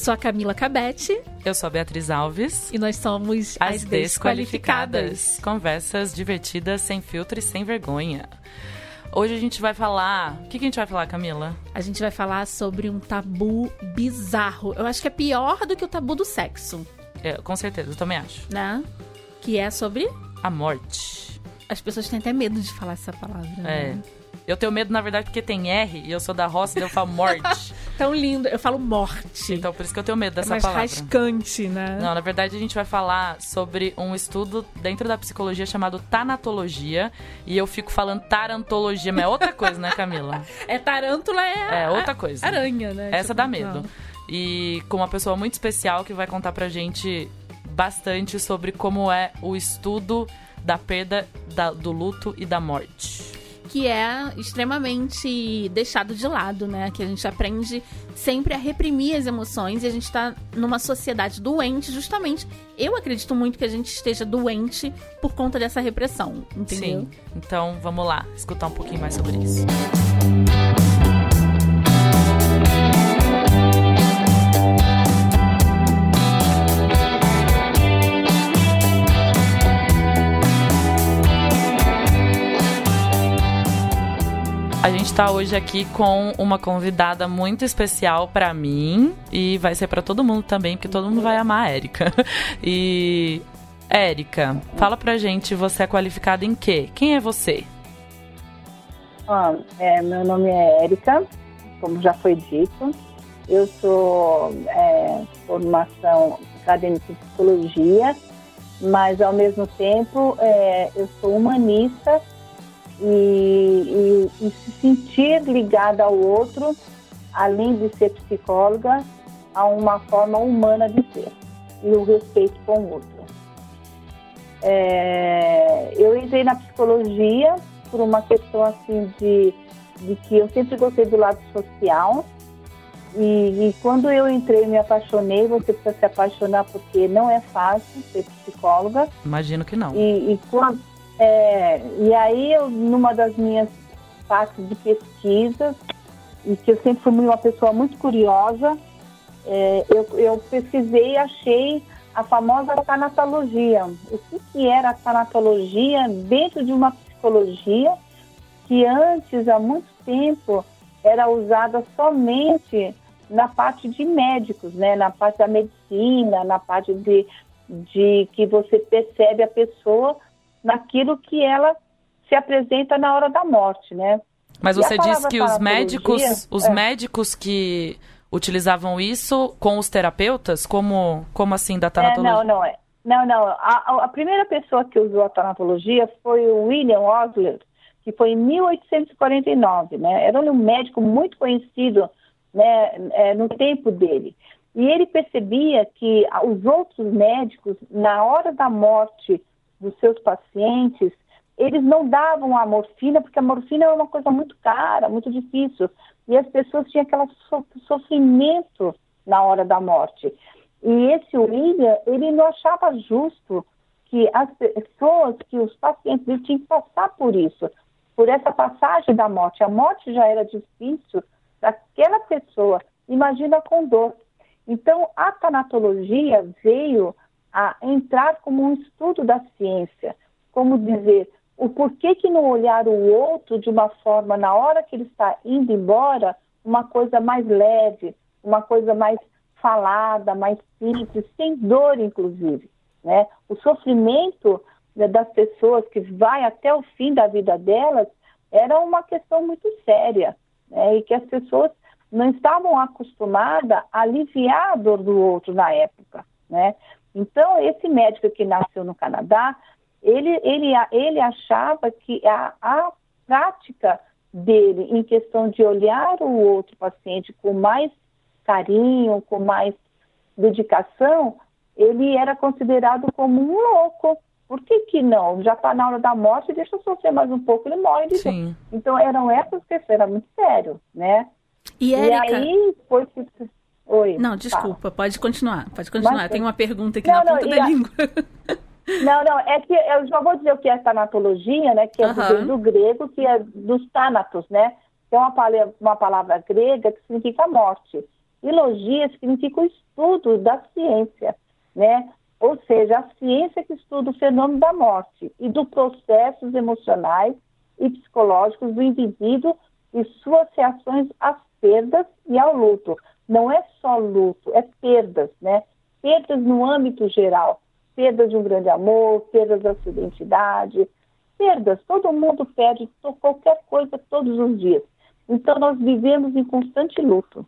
sou a Camila Cabete. Eu sou a Beatriz Alves. E nós somos as, as desqualificadas. desqualificadas. Conversas divertidas, sem filtro e sem vergonha. Hoje a gente vai falar. O que, que a gente vai falar, Camila? A gente vai falar sobre um tabu bizarro. Eu acho que é pior do que o tabu do sexo. É, com certeza, eu também acho. Né? Que é sobre. A morte. As pessoas têm até medo de falar essa palavra. É. Né? Eu tenho medo, na verdade, porque tem R e eu sou da roça e eu falo morte. Tão lindo. Eu falo morte. Então, por isso que eu tenho medo dessa é mais palavra. rascante, né? Não, na verdade, a gente vai falar sobre um estudo dentro da psicologia chamado tanatologia. E eu fico falando tarantologia, mas é outra coisa, né, Camila? É tarântula, é. É outra coisa. Aranha, né? Essa dá medo. E com uma pessoa muito especial que vai contar pra gente bastante sobre como é o estudo da perda, da, do luto e da morte que é extremamente deixado de lado, né? Que a gente aprende sempre a reprimir as emoções e a gente está numa sociedade doente, justamente. Eu acredito muito que a gente esteja doente por conta dessa repressão, entendeu? Sim. Então vamos lá, escutar um pouquinho mais sobre isso. Música A gente está hoje aqui com uma convidada muito especial para mim e vai ser para todo mundo também, porque todo mundo vai amar a Érica. E Érica, fala pra gente, você é qualificada em quê? Quem é você? Ah, é, meu nome é Érica, como já foi dito. Eu sou é, formação acadêmica de psicologia, mas ao mesmo tempo é, eu sou humanista e, e, e se sentir ligada ao outro, além de ser psicóloga, a uma forma humana de ser e o respeito com o outro. É, eu entrei na psicologia por uma questão assim de, de que eu sempre gostei do lado social e, e, quando eu entrei me apaixonei, você precisa se apaixonar porque não é fácil ser psicóloga. Imagino que não. E, e quando, é, e aí, eu, numa das minhas partes de pesquisa, e que eu sempre fui uma pessoa muito curiosa, é, eu, eu, pesquisei e achei a famosa tanatologia. O que, que era a tanatologia dentro de uma psicologia que antes, há muito tempo, era usada somente na parte de médicos, né? na parte da medicina, na parte de, de que você percebe a pessoa naquilo que ela se apresenta na hora da morte, né? Mas você disse que os médicos, os é. médicos que utilizavam isso com os terapeutas, como, como assim da tanatologia? É, não, não é. Não, não. A, a, primeira pessoa que usou a tanatologia foi o William Osler, que foi em 1849, né? Era um médico muito conhecido, né, é, no tempo dele. E ele percebia que os outros médicos, na hora da morte dos seus pacientes, eles não davam a morfina, porque a morfina é uma coisa muito cara, muito difícil. E as pessoas tinham aquele sofrimento na hora da morte. E esse William, ele não achava justo que as pessoas, que os pacientes, eles tinham que passar por isso, por essa passagem da morte. A morte já era difícil para aquela pessoa, imagina com dor. Então, a tanatologia veio a entrar como um estudo da ciência, como dizer o porquê que não olhar o outro de uma forma, na hora que ele está indo embora, uma coisa mais leve, uma coisa mais falada, mais simples, sem dor, inclusive. Né? O sofrimento né, das pessoas que vai até o fim da vida delas era uma questão muito séria né? e que as pessoas não estavam acostumadas a aliviar a dor do outro na época. Né? Então, esse médico que nasceu no Canadá, ele, ele, ele achava que a, a prática dele em questão de olhar o outro paciente com mais carinho, com mais dedicação, ele era considerado como um louco. Por que, que não? Já está na hora da morte, deixa eu sofrer mais um pouco, ele morre. Sim. Então eram essas questões, era muito sério, né? E, Érica... e aí foi Oi. Não, desculpa, fala. pode continuar. Pode continuar. Mas, Tem uma pergunta aqui não, na ponta da a... língua. Não, não, é que eu já vou dizer o que é tanatologia, né? Que é do, do, grego, que é dos thanatos, né? Que é uma palavra, uma palavra grega que significa morte. E logia significa o estudo da ciência, né? Ou seja, a ciência que estuda o fenômeno da morte e dos processos emocionais e psicológicos do indivíduo e suas reações às perdas e ao luto. Não é só luto, é perdas, né? Perdas no âmbito geral. Perdas de um grande amor, perdas da sua identidade, perdas. Todo mundo perde qualquer coisa todos os dias. Então, nós vivemos em constante luto,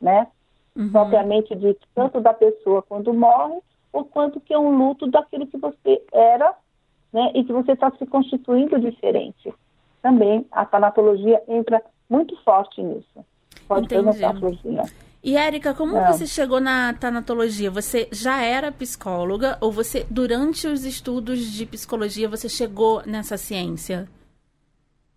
né? Uhum. Propriamente dito, tanto da pessoa quando morre, ou quanto que é um luto daquilo que você era, né? E que você está se constituindo diferente. Também a tanatologia entra muito forte nisso. Pode Entendi. perguntar, E Érica, como é. você chegou na tanatologia? Você já era psicóloga ou você, durante os estudos de psicologia, você chegou nessa ciência?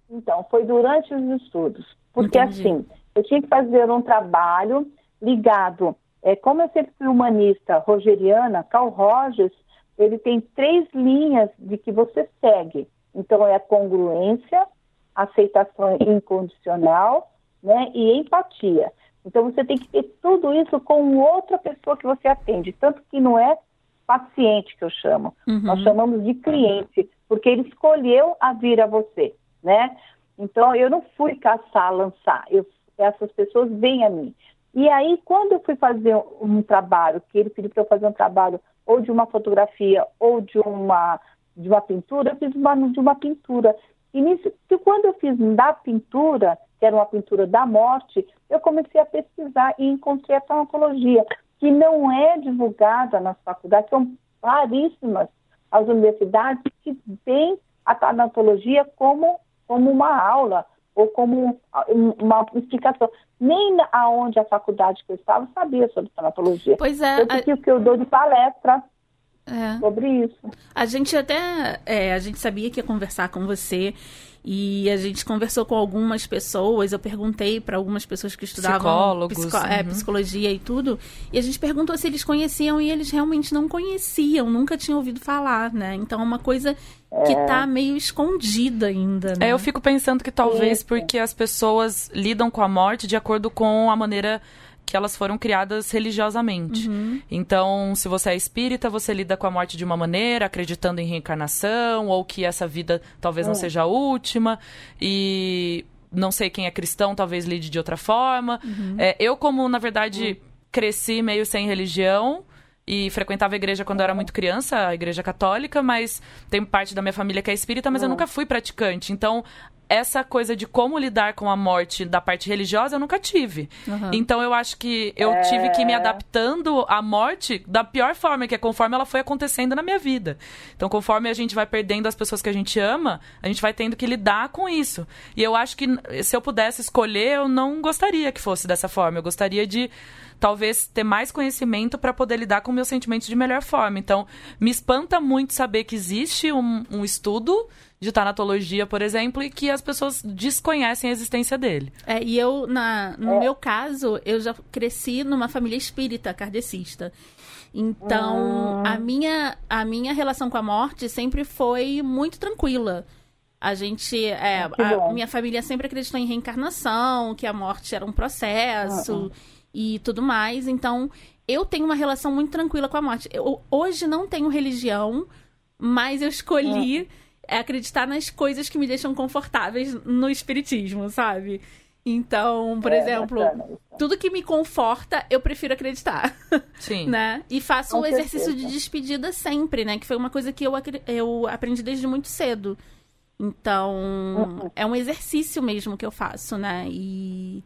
Então, foi durante os estudos. Porque Entendi. assim, eu tinha que fazer um trabalho ligado. É, como eu sempre fui humanista rogeriana, Carl Rogers, ele tem três linhas de que você segue. Então, é a congruência, aceitação incondicional né, e empatia. Então, você tem que ter tudo isso com outra pessoa que você atende. Tanto que não é paciente que eu chamo, uhum. nós chamamos de cliente, porque ele escolheu a vir a você, né? Então, eu não fui caçar, lançar. Eu, essas pessoas vêm a mim. E aí, quando eu fui fazer um trabalho, que ele pediu para eu fazer um trabalho ou de uma fotografia ou de uma, de uma pintura, eu fiz uma, de uma pintura. E nisso, que quando eu fiz da pintura, que era uma pintura da morte, eu comecei a pesquisar e encontrei a tanatologia, que não é divulgada nas faculdades, são raríssimas as universidades que têm a tanatologia como como uma aula ou como uma explicação. Nem aonde a faculdade que eu estava sabia sobre tanatologia. Pois é. Eu a... que eu dou de palestra é. sobre isso. A gente até é, a gente sabia que ia conversar com você e a gente conversou com algumas pessoas, eu perguntei para algumas pessoas que estudavam psico é, uhum. psicologia e tudo, e a gente perguntou se eles conheciam e eles realmente não conheciam, nunca tinham ouvido falar, né? Então é uma coisa que é. tá meio escondida ainda, né? É, eu fico pensando que talvez porque as pessoas lidam com a morte de acordo com a maneira que elas foram criadas religiosamente. Uhum. Então, se você é espírita, você lida com a morte de uma maneira, acreditando em reencarnação, ou que essa vida talvez não é. seja a última. E não sei quem é cristão, talvez lide de outra forma. Uhum. É, eu, como, na verdade, uhum. cresci meio sem religião e frequentava a igreja quando eu era muito criança, a igreja católica, mas tem parte da minha família que é espírita, mas eu nunca fui praticante. Então, essa coisa de como lidar com a morte da parte religiosa eu nunca tive. Uhum. Então eu acho que eu é... tive que ir me adaptando à morte da pior forma, que é conforme ela foi acontecendo na minha vida. Então conforme a gente vai perdendo as pessoas que a gente ama, a gente vai tendo que lidar com isso. E eu acho que se eu pudesse escolher, eu não gostaria que fosse dessa forma. Eu gostaria de talvez ter mais conhecimento para poder lidar com meus sentimentos de melhor forma. Então, me espanta muito saber que existe um, um estudo de tanatologia, por exemplo, e que as pessoas desconhecem a existência dele. É, e eu, na, no é. meu caso, eu já cresci numa família espírita, kardecista. Então, a, minha, a minha relação com a morte sempre foi muito tranquila. A gente, é, a minha família sempre acreditou em reencarnação, que a morte era um processo uhum. E tudo mais. Então, eu tenho uma relação muito tranquila com a morte. Eu, hoje não tenho religião, mas eu escolhi uhum é acreditar nas coisas que me deixam confortáveis no espiritismo, sabe? Então, por é, exemplo, bacana, tudo que me conforta, eu prefiro acreditar. Sim. né? E faço Com o exercício certeza. de despedida sempre, né? Que foi uma coisa que eu, eu aprendi desde muito cedo. Então, uhum. é um exercício mesmo que eu faço, né? E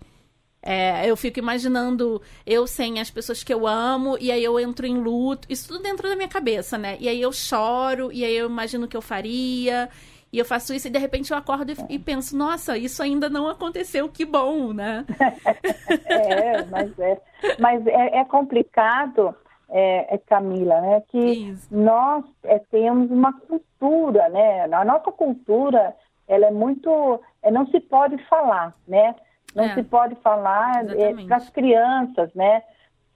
é, eu fico imaginando eu sem as pessoas que eu amo, e aí eu entro em luto, isso tudo dentro da minha cabeça, né? E aí eu choro, e aí eu imagino o que eu faria, e eu faço isso, e de repente eu acordo e, e penso, nossa, isso ainda não aconteceu, que bom, né? é, mas é, mas é, é complicado, é, é, Camila, né? Que isso. nós é, temos uma cultura, né? A nossa cultura, ela é muito. É, não se pode falar, né? Não é, se pode falar é, para as crianças, né?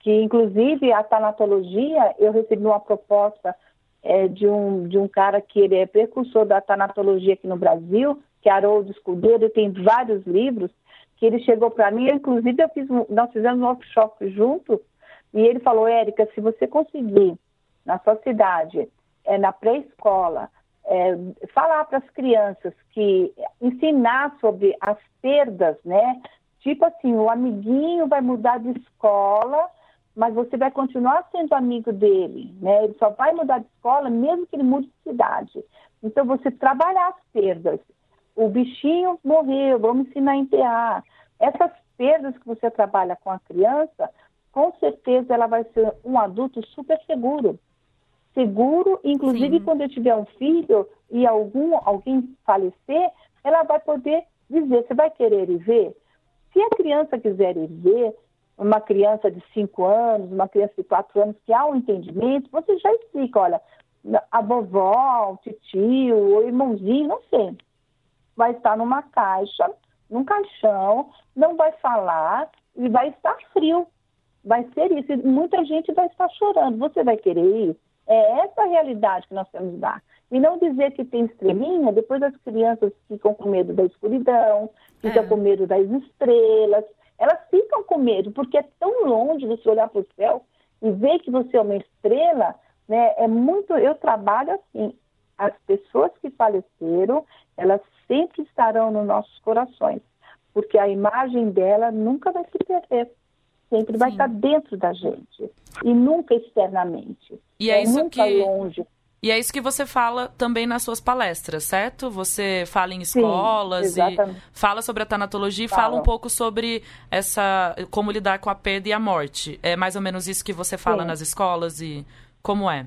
Que inclusive a tanatologia, eu recebi uma proposta é, de, um, de um cara que ele é precursor da tanatologia aqui no Brasil, que é Haroldo Escudeiro, ele tem vários livros, que ele chegou para mim, inclusive eu fiz, nós fizemos um workshop junto, e ele falou, Érica, se você conseguir na sua cidade, é, na pré-escola, é, falar para as crianças que ensinar sobre as perdas, né? Tipo assim, o amiguinho vai mudar de escola, mas você vai continuar sendo amigo dele, né? Ele só vai mudar de escola mesmo que ele mude de cidade. Então você trabalhar as perdas. O bichinho morreu, vamos ensinar a enterrar. Essas perdas que você trabalha com a criança, com certeza ela vai ser um adulto super seguro seguro, inclusive Sim. quando eu tiver um filho e algum alguém falecer, ela vai poder dizer, você vai querer ir ver? Se a criança quiser ir ver, uma criança de 5 anos, uma criança de 4 anos, que há um entendimento, você já explica, olha, a vovó, o tio, o irmãozinho, não sei, vai estar numa caixa, num caixão, não vai falar e vai estar frio. Vai ser isso. E muita gente vai estar chorando. Você vai querer ir? É essa a realidade que nós temos que dar. E não dizer que tem estrelinha, depois as crianças ficam com medo da escuridão, ficam é. com medo das estrelas. Elas ficam com medo, porque é tão longe você olhar para o céu e ver que você é uma estrela, né? É muito. Eu trabalho assim. As pessoas que faleceram, elas sempre estarão nos nossos corações, porque a imagem dela nunca vai se perder sempre Sim. vai estar dentro da gente e nunca externamente. E é, é isso que... longe. E é isso que você fala também nas suas palestras, certo? Você fala em escolas Sim, e fala sobre a tanatologia e fala um pouco sobre essa como lidar com a perda e a morte. É mais ou menos isso que você fala Sim. nas escolas e como é?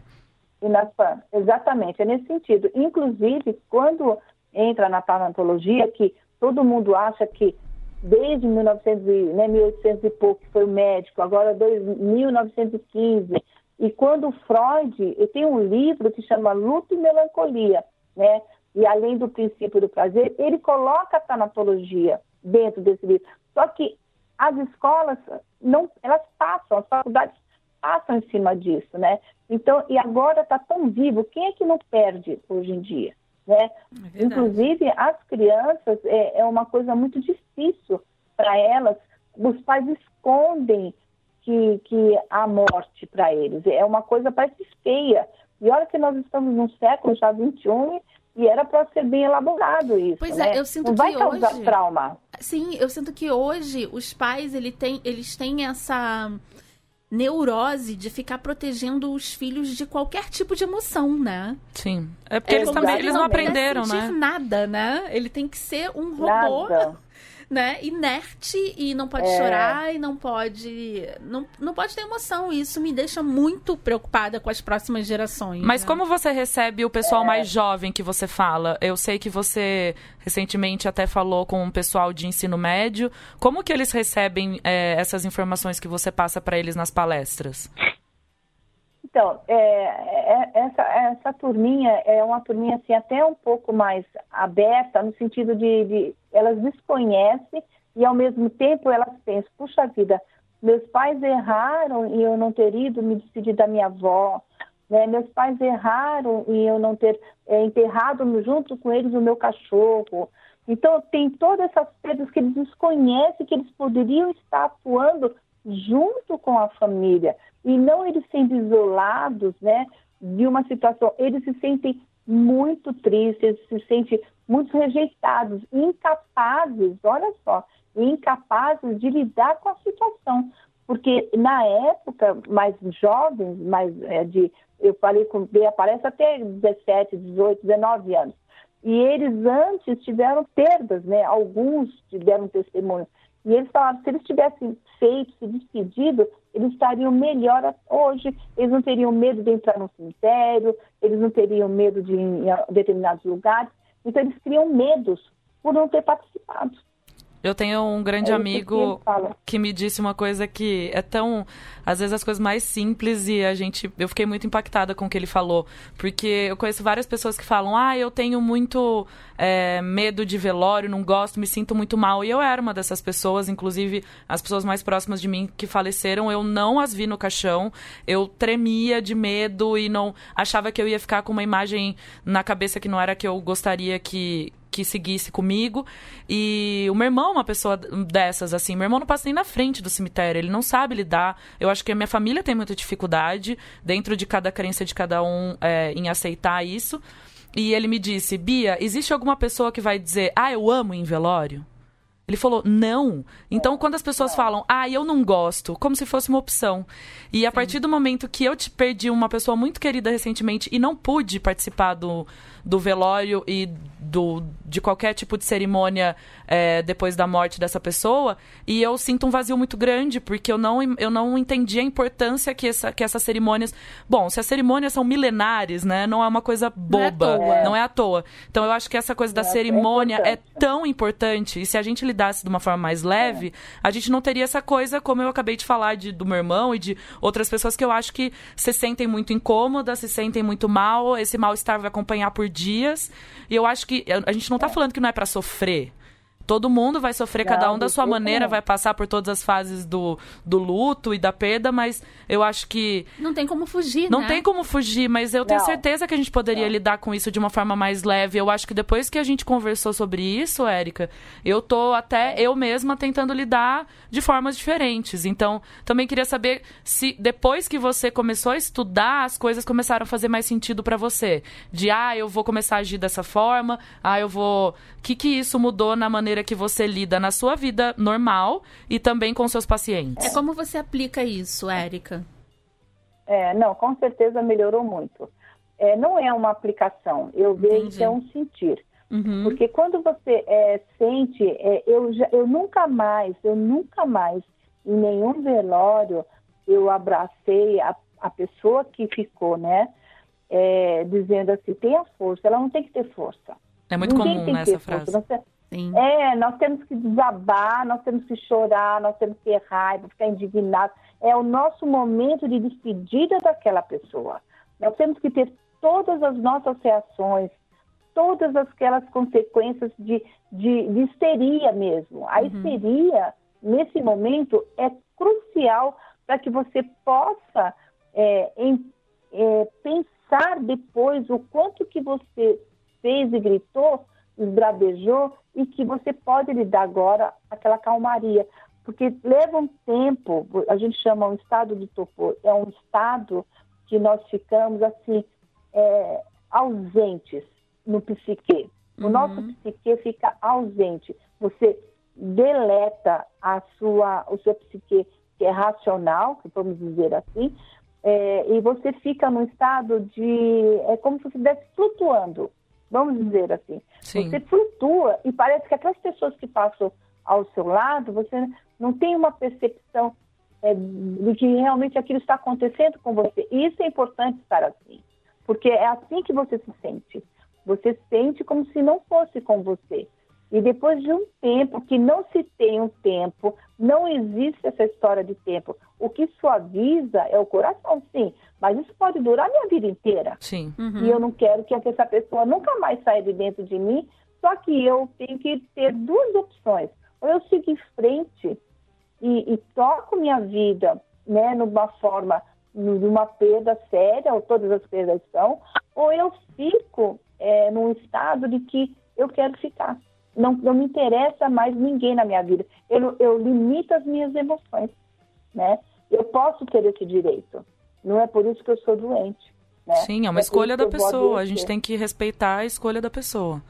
E nas, exatamente, é nesse sentido. Inclusive, quando entra na tanatologia, que todo mundo acha que desde 1900, né, 1800 e pouco, foi o médico, agora 1915. E quando Freud, eu tenho um livro que chama Luto e Melancolia, né? E além do princípio do prazer, ele coloca a tanatologia dentro desse livro. Só que as escolas não, elas passam, as faculdades passam em cima disso, né? Então, e agora está tão vivo, quem é que não perde hoje em dia? Né? É Inclusive, as crianças, é, é uma coisa muito difícil para elas, os pais escondem que, que há morte para eles. É uma coisa parece feia. E olha que nós estamos num século já 21 e era para ser bem elaborado isso. Pois é, né? é, eu sinto Não que vai causar hoje... trauma. Sim, eu sinto que hoje os pais ele tem, eles têm essa neurose de ficar protegendo os filhos de qualquer tipo de emoção, né? Sim. É porque é, eles também eles não aprenderam, né? nada, né? Ele tem que ser um robô. Nada né, inerte e não pode é. chorar e não pode não, não pode ter emoção. E isso me deixa muito preocupada com as próximas gerações. Mas né? como você recebe o pessoal é. mais jovem que você fala? Eu sei que você recentemente até falou com um pessoal de ensino médio. Como que eles recebem é, essas informações que você passa para eles nas palestras? Então, é, é, essa, essa turminha é uma turminha assim, até um pouco mais aberta, no sentido de, de elas desconhecem e ao mesmo tempo elas pensam, puxa vida, meus pais erraram e eu não ter ido me despedir da minha avó, né? meus pais erraram e eu não ter é, enterrado junto com eles o meu cachorro. Então tem todas essas coisas que eles desconhecem que eles poderiam estar atuando junto com a família e não eles sendo isolados, né, de uma situação. Eles se sentem muito tristes, eles se sentem muito rejeitados, incapazes, olha só, incapazes de lidar com a situação. Porque na época, mais jovens, mais é, de, eu falei com Bea, aparece até 17, 18, 19 anos. E eles antes tiveram perdas, né? Alguns tiveram testemunho. E eles falaram, se eles tivessem feito, se despedido, eles estariam melhor hoje, eles não teriam medo de entrar no cemitério, eles não teriam medo de ir em determinados lugares, então eles criam medos por não ter participado. Eu tenho um grande é amigo que, que me disse uma coisa que é tão. Às vezes as coisas mais simples e a gente. Eu fiquei muito impactada com o que ele falou. Porque eu conheço várias pessoas que falam: ah, eu tenho muito é, medo de velório, não gosto, me sinto muito mal. E eu era uma dessas pessoas, inclusive as pessoas mais próximas de mim que faleceram, eu não as vi no caixão. Eu tremia de medo e não. achava que eu ia ficar com uma imagem na cabeça que não era a que eu gostaria que, que seguisse comigo. E o meu irmão é uma pessoa dessas, assim. Meu irmão não passa nem na frente do cemitério, ele não sabe lidar. Eu acho que a minha família tem muita dificuldade, dentro de cada crença de cada um, é, em aceitar isso. E ele me disse: Bia, existe alguma pessoa que vai dizer, ah, eu amo em velório? Ele falou, não. Então, quando as pessoas falam, ah, eu não gosto, como se fosse uma opção. E a partir do momento que eu te perdi uma pessoa muito querida recentemente e não pude participar do, do velório e do, de qualquer tipo de cerimônia é, depois da morte dessa pessoa. E eu sinto um vazio muito grande, porque eu não, eu não entendi a importância que, essa, que essas cerimônias. Bom, se as cerimônias são milenares, né? Não é uma coisa boba. Não é, não é à toa. Então eu acho que essa coisa da é, cerimônia é, é, tão importante. E se a gente lidasse de uma forma mais leve, a gente não teria essa coisa, como eu acabei de falar de, do meu irmão e de outras pessoas que eu acho que se sentem muito incômodas, se sentem muito mal, esse mal-estar vai acompanhar por dias. E eu acho que a gente não está falando que não é para sofrer. Todo mundo vai sofrer, não, cada um da sua maneira, vai passar por todas as fases do, do luto e da perda, mas eu acho que. Não tem como fugir, Não né? tem como fugir, mas eu tenho certeza que a gente poderia não. lidar com isso de uma forma mais leve. Eu acho que depois que a gente conversou sobre isso, Érica, eu tô até eu mesma tentando lidar de formas diferentes. Então, também queria saber se depois que você começou a estudar, as coisas começaram a fazer mais sentido para você. De, ah, eu vou começar a agir dessa forma, ah, eu vou. O que, que isso mudou na maneira que você lida na sua vida normal e também com seus pacientes. É como você aplica isso, Érica? É, não, com certeza melhorou muito. É, não é uma aplicação, eu vejo que é um sentir. Uhum. Porque quando você é, sente, é, eu, já, eu nunca mais, eu nunca mais, em nenhum velório, eu abracei a, a pessoa que ficou, né? É, dizendo assim, tenha força, ela não tem que ter força. É muito Ninguém comum nessa frase. Você, Sim. É, nós temos que desabar, nós temos que chorar, nós temos que ter raiva, ficar indignado. É o nosso momento de despedida daquela pessoa. Nós temos que ter todas as nossas reações, todas aquelas consequências de, de, de histeria mesmo. A uhum. histeria, nesse momento, é crucial para que você possa é, em, é, pensar depois o quanto que você fez e gritou, esbravejou e que você pode lhe dar agora aquela calmaria. Porque leva um tempo, a gente chama um estado de torpor, é um estado que nós ficamos assim, é, ausentes no psique. O uhum. nosso psique fica ausente. Você deleta a sua, o seu psique que é racional, vamos dizer assim, é, e você fica num estado de. É como se você estivesse flutuando vamos dizer assim. Sim. Você flutua e parece que aquelas pessoas que passam ao seu lado, você não tem uma percepção é, de que realmente aquilo está acontecendo com você. E isso é importante estar assim, porque é assim que você se sente. Você sente como se não fosse com você. E depois de um tempo, que não se tem um tempo, não existe essa história de tempo. O que suaviza é o coração, sim, mas isso pode durar a minha vida inteira. Sim. Uhum. E eu não quero que essa pessoa nunca mais saia de dentro de mim, só que eu tenho que ter duas opções. Ou eu sigo em frente e, e toco minha vida né, numa forma, numa perda séria, ou todas as perdas são, ou eu fico é, num estado de que eu quero ficar não, não me interessa mais ninguém na minha vida. Eu, eu limito as minhas emoções, né? Eu posso ter esse direito. Não é por isso que eu sou doente. Né? Sim, é uma é escolha da pessoa. A gente tem que respeitar a escolha da pessoa.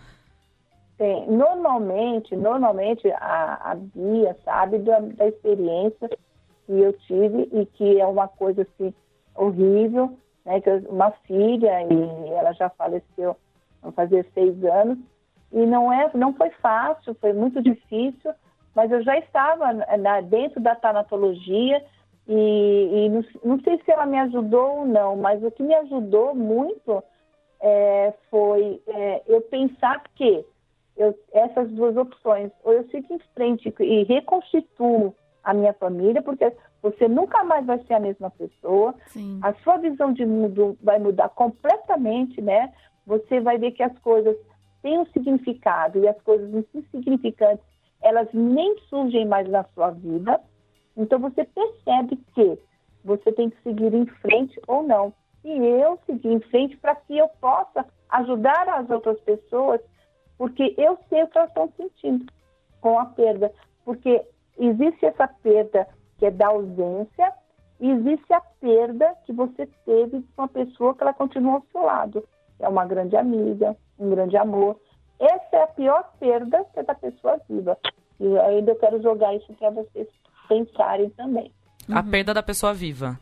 Sim, normalmente, normalmente a, a Bia sabe da, da experiência que eu tive e que é uma coisa assim horrível, né? Que eu, uma filha e ela já faleceu, vão fazer seis anos e não, é, não foi fácil, foi muito difícil, mas eu já estava na, dentro da tanatologia e, e não, não, sei se ela me ajudou ou não, mas o que me ajudou muito é, foi é, eu pensar que eu, essas duas opções, ou eu sigo em frente e reconstituo a minha família, porque você nunca mais vai ser a mesma pessoa, Sim. a sua visão de mundo vai mudar completamente, né? Você vai ver que as coisas tem um significado e as coisas insignificantes, elas nem surgem mais na sua vida. Então você percebe que você tem que seguir em frente ou não. E eu segui em frente para que eu possa ajudar as outras pessoas porque eu sei o que elas estão sentindo com a perda, porque existe essa perda que é da ausência, e existe a perda que você teve com uma pessoa que ela continua ao seu lado. É uma grande amiga, um grande amor. Essa é a pior perda que é da pessoa viva. E ainda quero jogar isso para vocês pensarem também. A uhum. perda da pessoa viva.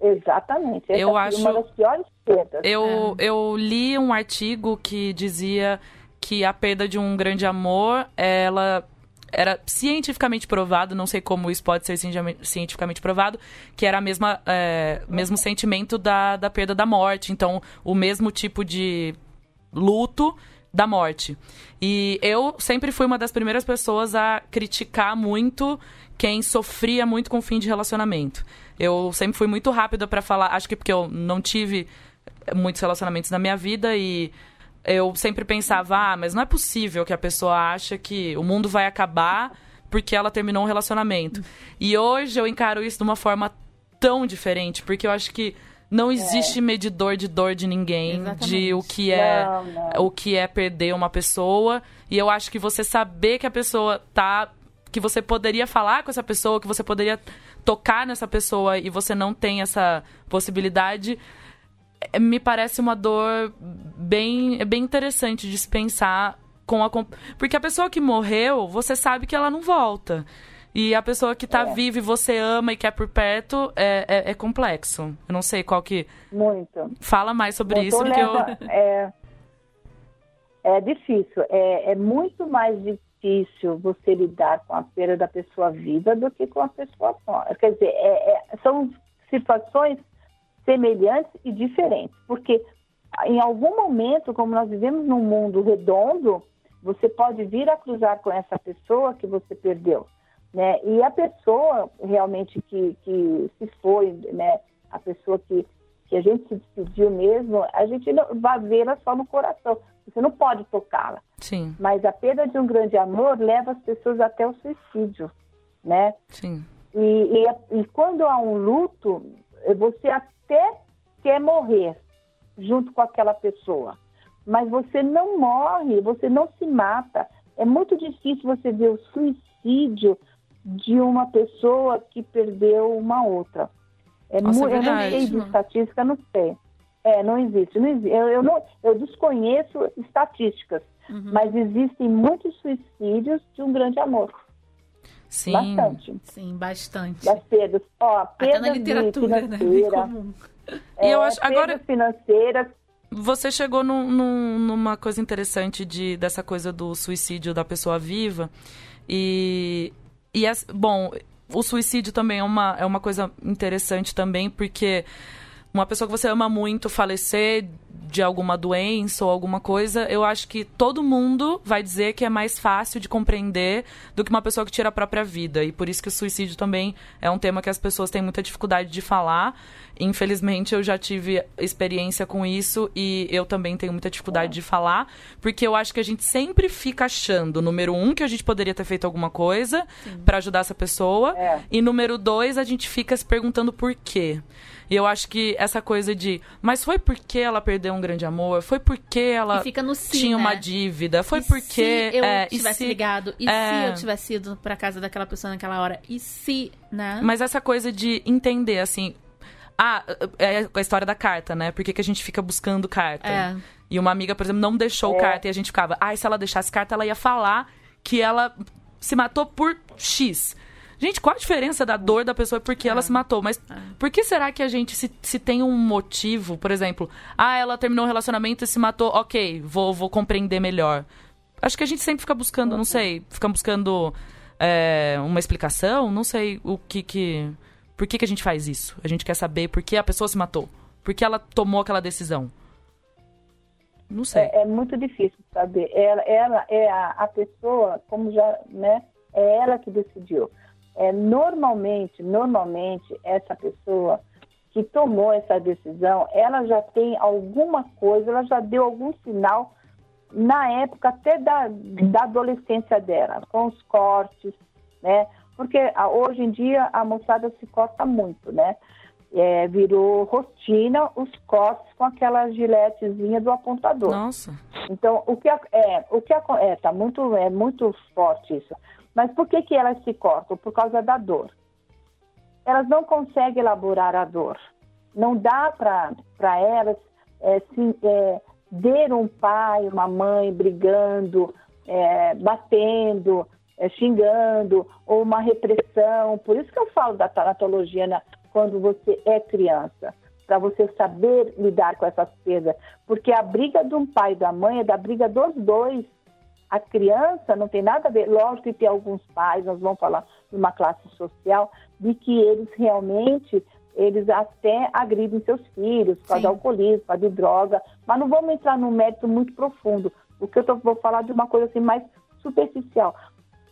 Exatamente. Essa eu acho uma das piores perdas. Eu, é. eu li um artigo que dizia que a perda de um grande amor, ela era cientificamente provado, não sei como isso pode ser cientificamente provado, que era a mesma é, mesmo sentimento da, da perda da morte. Então, o mesmo tipo de luto da morte. E eu sempre fui uma das primeiras pessoas a criticar muito quem sofria muito com o fim de relacionamento. Eu sempre fui muito rápida para falar, acho que porque eu não tive muitos relacionamentos na minha vida e eu sempre pensava, ah, mas não é possível que a pessoa acha que o mundo vai acabar porque ela terminou um relacionamento. E hoje eu encaro isso de uma forma tão diferente, porque eu acho que não existe é. medidor de dor de ninguém, Exatamente. de o que é não, não. o que é perder uma pessoa. E eu acho que você saber que a pessoa tá que você poderia falar com essa pessoa, que você poderia tocar nessa pessoa e você não tem essa possibilidade, é, me parece uma dor bem, bem interessante de se pensar com a. Porque a pessoa que morreu, você sabe que ela não volta. E a pessoa que tá é. viva e você ama e quer por perto é, é, é, complexo. Eu não sei qual que. Muito. Fala mais sobre isso, porque leva, eu. É, é difícil. É, é muito mais difícil você lidar com a perda da pessoa viva do que com a pessoa morta. Quer dizer, é, é, são situações semelhantes e diferentes. Porque em algum momento, como nós vivemos num mundo redondo, você pode vir a cruzar com essa pessoa que você perdeu. Né? E a pessoa realmente que, que se foi, né? a pessoa que, que a gente se despediu mesmo, a gente não vai vê-la só no coração. Você não pode tocá-la. Sim. Mas a perda de um grande amor leva as pessoas até o suicídio, né? Sim. E, e, e quando há um luto, você até quer morrer junto com aquela pessoa, mas você não morre, você não se mata. É muito difícil você ver o suicídio de uma pessoa que perdeu uma outra. É Nossa, muito, é eu não sei de estatística, não sei. É, não existe. Não existe. Eu, eu, não, eu desconheço estatísticas, uhum. mas existem muitos suicídios de um grande amor. Sim, bastante. Sim, bastante. Das perdas. Ó, perdas Até na literatura, né? comum. É, e eu acho, agora financeiras. Você chegou num, num, numa coisa interessante de, dessa coisa do suicídio da pessoa viva. E, e é, bom, o suicídio também é uma, é uma coisa interessante também, porque uma pessoa que você ama muito falecer de alguma doença ou alguma coisa, eu acho que todo mundo vai dizer que é mais fácil de compreender do que uma pessoa que tira a própria vida. E por isso que o suicídio também é um tema que as pessoas têm muita dificuldade de falar. Infelizmente, eu já tive experiência com isso e eu também tenho muita dificuldade de falar, porque eu acho que a gente sempre fica achando, número um, que a gente poderia ter feito alguma coisa para ajudar essa pessoa, é. e número dois, a gente fica se perguntando por quê. E eu acho que essa coisa de, mas foi porque ela perdeu um grande amor? Foi porque ela si, tinha né? uma dívida? Foi e porque se eu é, tivesse se, ligado? E é... se eu tivesse ido para casa daquela pessoa naquela hora? E se, né? Mas essa coisa de entender assim, ah, é a história da carta, né? Por que, que a gente fica buscando carta? É. E uma amiga, por exemplo, não deixou é. carta e a gente ficava, ah, se ela deixasse carta, ela ia falar que ela se matou por X. Gente, qual a diferença da dor da pessoa porque é. ela se matou? Mas é. por que será que a gente, se, se tem um motivo, por exemplo, ah, ela terminou um relacionamento e se matou, ok, vou, vou compreender melhor. Acho que a gente sempre fica buscando, não sei, fica buscando é, uma explicação, não sei o que que. Por que, que a gente faz isso? A gente quer saber por que a pessoa se matou. Por que ela tomou aquela decisão. Não sei. É, é muito difícil saber. Ela, ela é a, a pessoa, como já, né? É ela que decidiu é, normalmente, normalmente, essa pessoa que tomou essa decisão, ela já tem alguma coisa, ela já deu algum sinal na época até da, da adolescência dela, com os cortes, né? Porque hoje em dia a moçada se corta muito, né? é, virou rotina os cortes com aquela giletezinha do apontador. Nossa. Então, o que é, o que é, tá muito é muito forte isso. Mas por que que elas se cortam? Por causa da dor. Elas não conseguem elaborar a dor. Não dá para elas é, se, é, ver um pai, uma mãe brigando, é, batendo, é, xingando, ou uma repressão. Por isso que eu falo da tanatologia na, quando você é criança, para você saber lidar com essas perdas. Porque a briga de um pai e da mãe é da briga dos dois. A criança não tem nada a ver, lógico que tem alguns pais, nós vamos falar de uma classe social, de que eles realmente, eles até agridem seus filhos, de alcoolismo, de droga, mas não vamos entrar num mérito muito profundo, porque eu tô, vou falar de uma coisa assim mais superficial.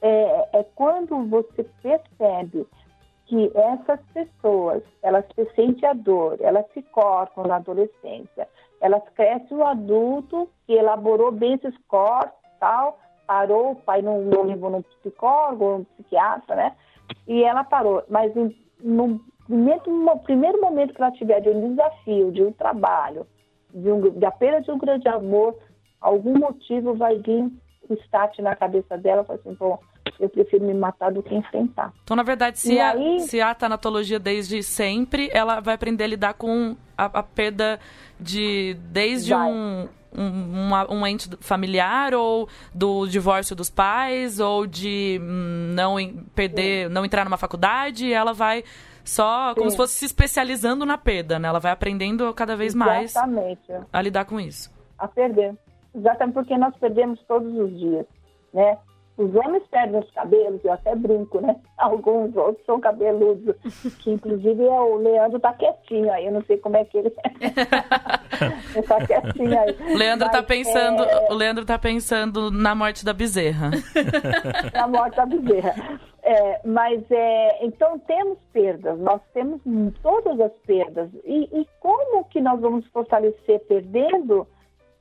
É, é quando você percebe que essas pessoas, elas se sentem a dor, elas se cortam na adolescência, elas crescem o adulto que elaborou bem esses cortes, tal, parou, o pai não, não levou num psicólogo, num psiquiatra, né? E ela parou. Mas no primeiro, no primeiro momento que ela tiver de um desafio, de um trabalho, de, um, de perda de um grande amor, algum motivo vai vir o start na cabeça dela, fala assim, bom, eu prefiro me matar do que enfrentar. Então, na verdade, se, a, aí... se a tanatologia desde sempre, ela vai aprender a lidar com a, a perda de desde um, um, um, ente familiar ou do divórcio dos pais ou de hum, não perder, não entrar numa faculdade, ela vai só como Sim. se fosse se especializando na perda, né? Ela vai aprendendo cada vez Exatamente. mais a lidar com isso. A perder. Exatamente porque nós perdemos todos os dias, né? Os homens perdem os cabelos, eu até brinco, né? Alguns outros são cabeludos, que inclusive é o Leandro tá quietinho aí, eu não sei como é que ele é. tá quietinho aí. Leandro tá Mas, tá pensando, é... o Leandro tá pensando na morte da bezerra. na morte da bezerra. É, mas é, então temos perdas, nós temos todas as perdas. E, e como que nós vamos fortalecer perdendo?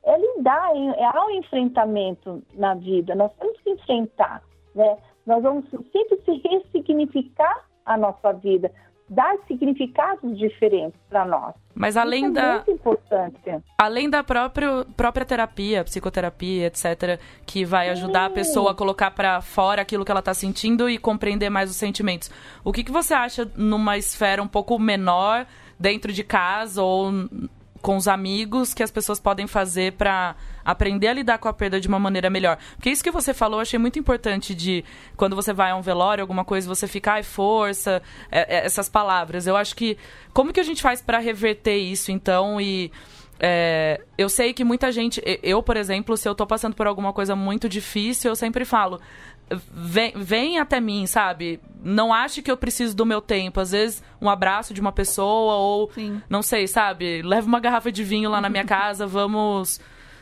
É lidar, é ao enfrentamento na vida. Nós temos que enfrentar, né? Nós vamos sempre se ressignificar a nossa vida, dar significados diferentes para nós. Mas além Isso é da muito importante. Além da própria própria terapia, psicoterapia, etc, que vai ajudar Sim. a pessoa a colocar para fora aquilo que ela está sentindo e compreender mais os sentimentos. O que que você acha numa esfera um pouco menor, dentro de casa ou com os amigos que as pessoas podem fazer para aprender a lidar com a perda de uma maneira melhor. Porque isso que você falou, eu achei muito importante de quando você vai a um velório, alguma coisa, você ficar, ai, força, é, é, essas palavras. Eu acho que como que a gente faz para reverter isso, então, e é, eu sei que muita gente, eu, por exemplo, se eu tô passando por alguma coisa muito difícil, eu sempre falo, vem, vem até mim, sabe? Não ache que eu preciso do meu tempo. Às vezes, um abraço de uma pessoa ou, Sim. não sei, sabe? Leva uma garrafa de vinho lá na minha casa, vamos,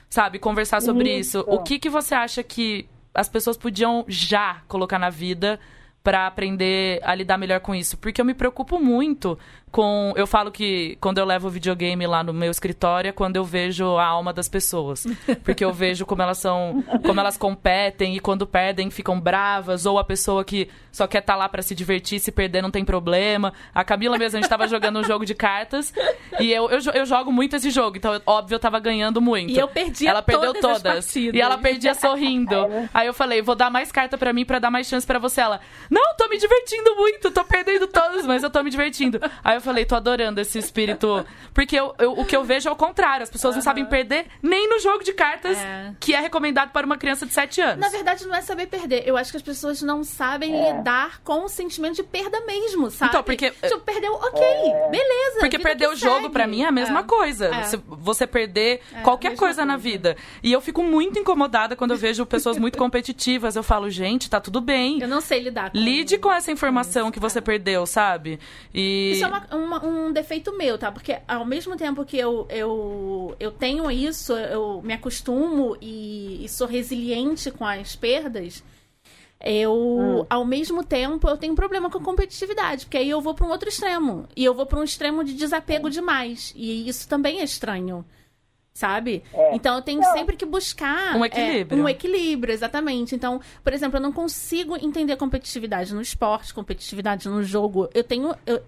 sabe, conversar sobre isso. isso. O que, que você acha que as pessoas podiam já colocar na vida para aprender a lidar melhor com isso? Porque eu me preocupo muito com. Eu falo que quando eu levo o videogame lá no meu escritório é quando eu vejo a alma das pessoas. Porque eu vejo como elas são. como elas competem e quando perdem ficam bravas, ou a pessoa que só quer estar tá lá para se divertir, se perder não tem problema. A Camila mesmo, a gente tava jogando um jogo de cartas e eu, eu, eu jogo muito esse jogo, então óbvio eu tava ganhando muito. E eu perdi Ela perdeu todas. todas e ela perdia sorrindo. Aí eu falei, vou dar mais carta para mim para dar mais chance para você. Ela, não, tô me divertindo muito, tô perdendo todas, mas eu tô me divertindo. Aí eu falei, tô adorando esse espírito. Porque eu, eu, o que eu vejo é o contrário. As pessoas uhum. não sabem perder nem no jogo de cartas é. que é recomendado para uma criança de 7 anos. Na verdade, não é saber perder. Eu acho que as pessoas não sabem é. lidar com o sentimento de perda mesmo, sabe? Então, porque. Tipo, perdeu, ok, é. beleza. Porque perder o jogo, para mim, é a mesma é. coisa. É. Você, você perder qualquer coisa, coisa na vida. E eu fico muito incomodada quando eu vejo pessoas muito competitivas. Eu falo, gente, tá tudo bem. Eu não sei lidar com Lide com essa informação que você perdeu, sabe? E... Isso é uma, uma, um defeito meu, tá? Porque ao mesmo tempo que eu, eu, eu tenho isso, eu me acostumo e, e sou resiliente com as perdas, eu, hum. ao mesmo tempo, eu tenho um problema com a competitividade, porque aí eu vou para um outro extremo. E eu vou para um extremo de desapego demais. E isso também é estranho. Sabe? É. Então eu tenho não. sempre que buscar um equilíbrio. É, um equilíbrio, exatamente. Então, por exemplo, eu não consigo entender competitividade no esporte, competitividade no jogo. Eu tenho. Eu,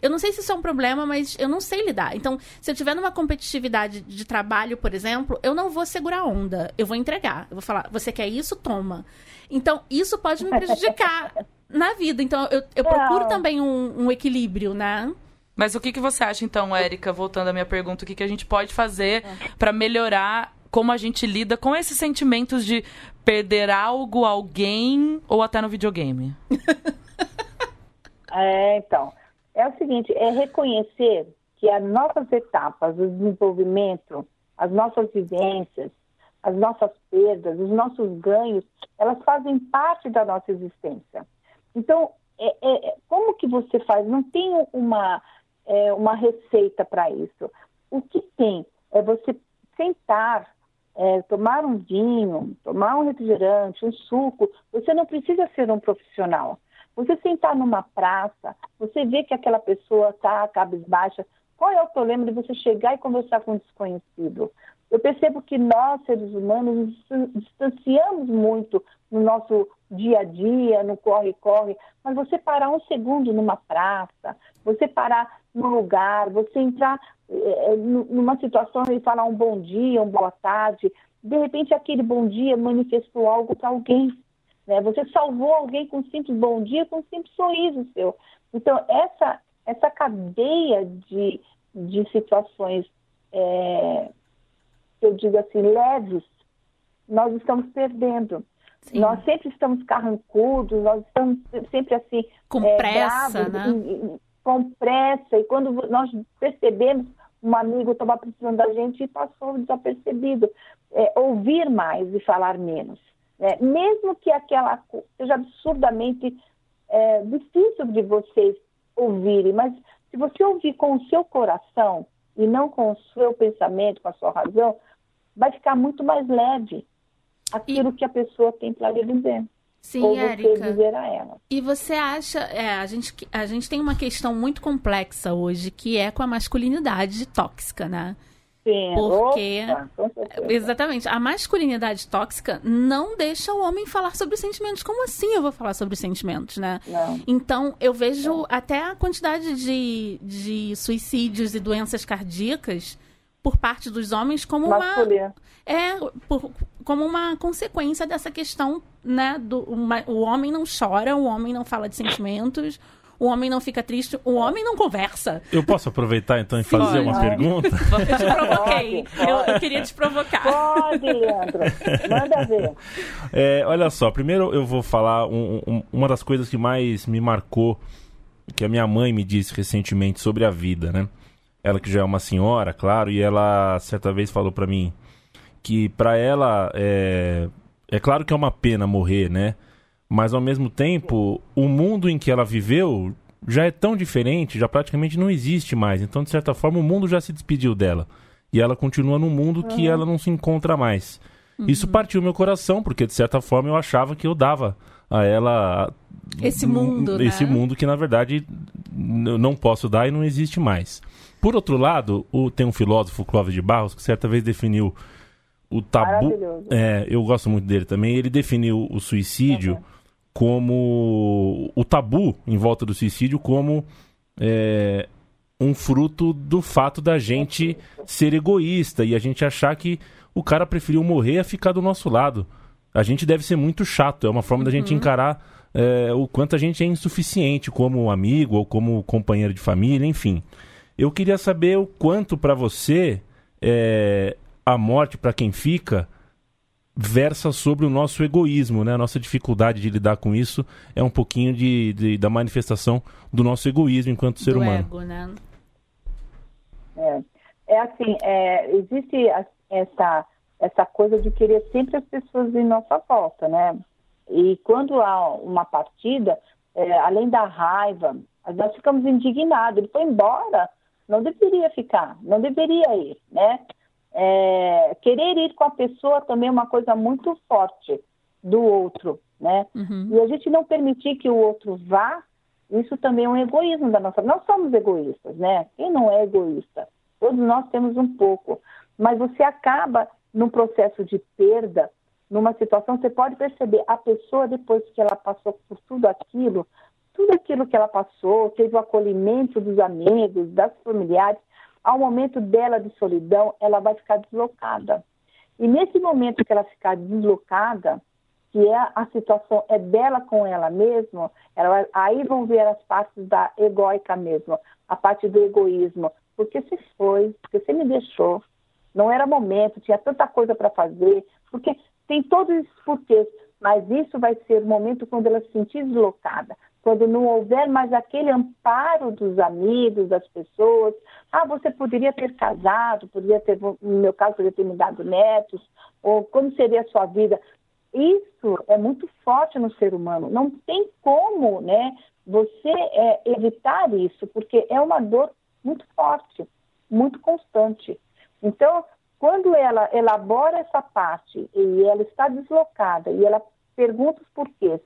Eu não sei se isso é um problema, mas eu não sei lidar. Então, se eu tiver numa competitividade de trabalho, por exemplo, eu não vou segurar onda. Eu vou entregar. Eu vou falar, você quer isso? Toma. Então, isso pode me prejudicar na vida. Então, eu, eu procuro também um, um equilíbrio, né? Mas o que, que você acha, então, Érica, voltando à minha pergunta, o que, que a gente pode fazer para melhorar como a gente lida com esses sentimentos de perder algo, alguém ou até no videogame? é, então, é o seguinte, é reconhecer que as nossas etapas, o desenvolvimento, as nossas vivências, as nossas perdas, os nossos ganhos, elas fazem parte da nossa existência. Então, é, é, como que você faz? Não tem uma, é, uma receita para isso. O que tem é você sentar, é, tomar um vinho, tomar um refrigerante, um suco. Você não precisa ser um profissional. Você sentar numa praça, você vê que aquela pessoa está cabisbaixa. Qual é o problema de você chegar e conversar com um desconhecido? Eu percebo que nós, seres humanos, nos distanciamos muito no nosso dia a dia, no corre-corre, mas você parar um segundo numa praça, você parar num lugar, você entrar é, numa situação e falar um bom dia, uma boa tarde, de repente aquele bom dia manifestou algo para alguém. Né? Você salvou alguém com um simples bom dia, com um simples sorriso seu. Então, essa, essa cadeia de, de situações, é, eu digo assim, leves, nós estamos perdendo. Sim. Nós sempre estamos carrancudos, nós estamos sempre assim. Com é, pressa, bravos, né? com pressa. E quando nós percebemos, um amigo estava precisando da gente e passou desapercebido. É, ouvir mais e falar menos. É, mesmo que aquela seja absurdamente é, difícil de vocês ouvirem, mas se você ouvir com o seu coração e não com o seu pensamento, com a sua razão, vai ficar muito mais leve aquilo e... que a pessoa tem para lhe dizer. Sim, ou Érica. dizer a ela. E você acha, é, a gente, a gente tem uma questão muito complexa hoje, que é com a masculinidade tóxica, né? Sim, porque opa, exatamente a masculinidade tóxica não deixa o homem falar sobre os sentimentos. Como assim eu vou falar sobre os sentimentos, né? Não. Então eu vejo não. até a quantidade de, de suicídios e doenças cardíacas por parte dos homens como Masculina. uma é por, como uma consequência dessa questão, né? Do uma, o homem não chora, o homem não fala de sentimentos o homem não fica triste, o homem não conversa. Eu posso aproveitar então e fazer uma pergunta? Eu te provoquei. Eu, eu, queria te provocar. Pode, Leandro. Manda ver. É, olha só, primeiro eu vou falar um, um, uma das coisas que mais me marcou, que a minha mãe me disse recentemente sobre a vida, né? Ela que já é uma senhora, claro, e ela certa vez falou para mim que para ela é, é claro que é uma pena morrer, né? Mas ao mesmo tempo, o mundo em que ela viveu já é tão diferente, já praticamente não existe mais. Então, de certa forma, o mundo já se despediu dela. E ela continua num mundo que ela não se encontra mais. Uhum. Isso partiu meu coração, porque de certa forma eu achava que eu dava a ela esse mundo, esse né? mundo que na verdade eu não posso dar e não existe mais. Por outro lado, o, tem um filósofo Clóvis de Barros que certa vez definiu o tabu. É, eu gosto muito dele também. Ele definiu o suicídio uhum como o tabu em volta do suicídio como é, um fruto do fato da gente ser egoísta e a gente achar que o cara preferiu morrer a ficar do nosso lado. A gente deve ser muito chato, é uma forma uhum. da gente uhum. encarar é, o quanto a gente é insuficiente como amigo ou como companheiro de família, enfim. Eu queria saber o quanto para você é, a morte para quem fica versa sobre o nosso egoísmo, né? A nossa dificuldade de lidar com isso é um pouquinho de, de da manifestação do nosso egoísmo enquanto ser do humano. Ego, né? É, é assim, é, existe essa essa coisa de querer sempre as pessoas em nossa volta, né? E quando há uma partida, é, além da raiva, nós ficamos indignados. Ele foi embora, não deveria ficar, não deveria ir, né? É, querer ir com a pessoa também é uma coisa muito forte do outro, né? Uhum. E a gente não permitir que o outro vá, isso também é um egoísmo da nossa. Nós somos egoístas, né? Quem não é egoísta? Todos nós temos um pouco. Mas você acaba num processo de perda, numa situação, você pode perceber a pessoa depois que ela passou por tudo aquilo, tudo aquilo que ela passou, teve o acolhimento dos amigos, das familiares, ao momento dela de solidão, ela vai ficar deslocada. E nesse momento que ela ficar deslocada, que é a situação é dela com ela mesma, ela, aí vão ver as partes da egóica mesmo, a parte do egoísmo. Porque se foi, porque você me deixou, não era momento, tinha tanta coisa para fazer, porque tem todos esses porquês, mas isso vai ser o momento quando ela se sentir deslocada, quando não houver mais aquele amparo dos amigos, das pessoas. Ah, você poderia ter casado, poderia ter, no meu caso, poderia ter me dado netos, ou como seria a sua vida? Isso é muito forte no ser humano. Não tem como, né, você é, evitar isso, porque é uma dor muito forte, muito constante. Então, quando ela elabora essa parte e ela está deslocada e ela pergunta os porquês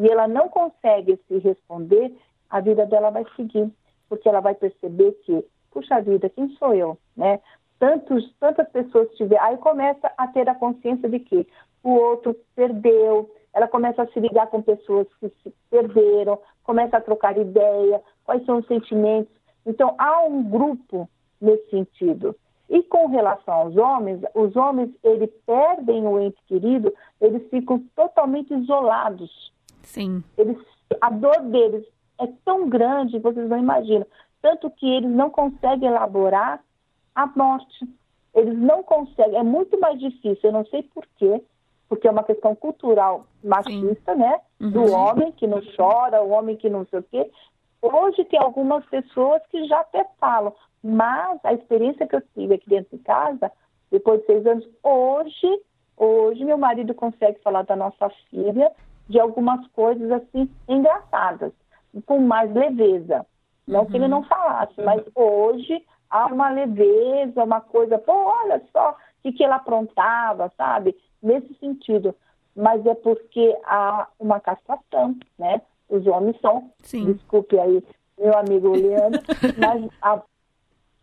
e ela não consegue se responder, a vida dela vai seguir, porque ela vai perceber que, puxa vida, quem sou eu, né? Tantos, tantas pessoas tiveram, aí começa a ter a consciência de que o outro perdeu, ela começa a se ligar com pessoas que se perderam, começa a trocar ideia, quais são os sentimentos. Então, há um grupo nesse sentido. E com relação aos homens, os homens, eles perdem o ente querido, eles ficam totalmente isolados. Sim. Eles, a dor deles é tão grande, vocês não imaginam. Tanto que eles não conseguem elaborar a morte. Eles não conseguem, é muito mais difícil, eu não sei porquê, porque é uma questão cultural machista, Sim. né? Uhum. Do homem que não chora, o homem que não sei o quê. Hoje tem algumas pessoas que já até falam, mas a experiência que eu tive aqui dentro de casa, depois de seis anos, hoje, hoje meu marido consegue falar da nossa filha de algumas coisas assim engraçadas, com mais leveza. Não uhum. que ele uhum. não falasse, mas hoje há uma leveza, uma coisa, pô, olha só o que, que ela aprontava, sabe? nesse sentido. Mas é porque há uma castração, né? Os homens são, Sim. desculpe aí, meu amigo Leandro, mas a,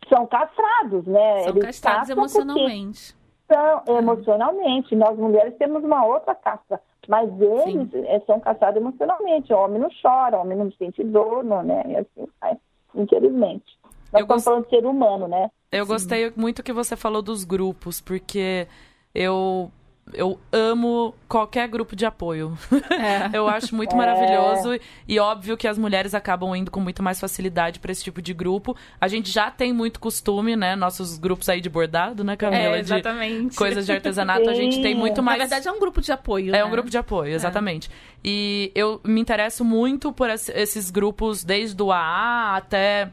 são castrados, né? São Eles castrados emocionalmente. São emocionalmente. Nós mulheres temos uma outra castra, mas eles é, são castrados emocionalmente. O homem não chora, o homem não sente dor, não, né? E assim, é, infelizmente. Nós eu estamos gost... falando de ser humano, né? Eu Sim. gostei muito que você falou dos grupos, porque eu eu amo qualquer grupo de apoio. É. eu acho muito é. maravilhoso e óbvio que as mulheres acabam indo com muito mais facilidade para esse tipo de grupo. A gente já tem muito costume, né? Nossos grupos aí de bordado, né, Camila? É, exatamente. De coisas de artesanato, a gente tem muito mais. Na verdade, é um grupo de apoio. É né? um grupo de apoio, exatamente. É. E eu me interesso muito por esses grupos, desde o AA até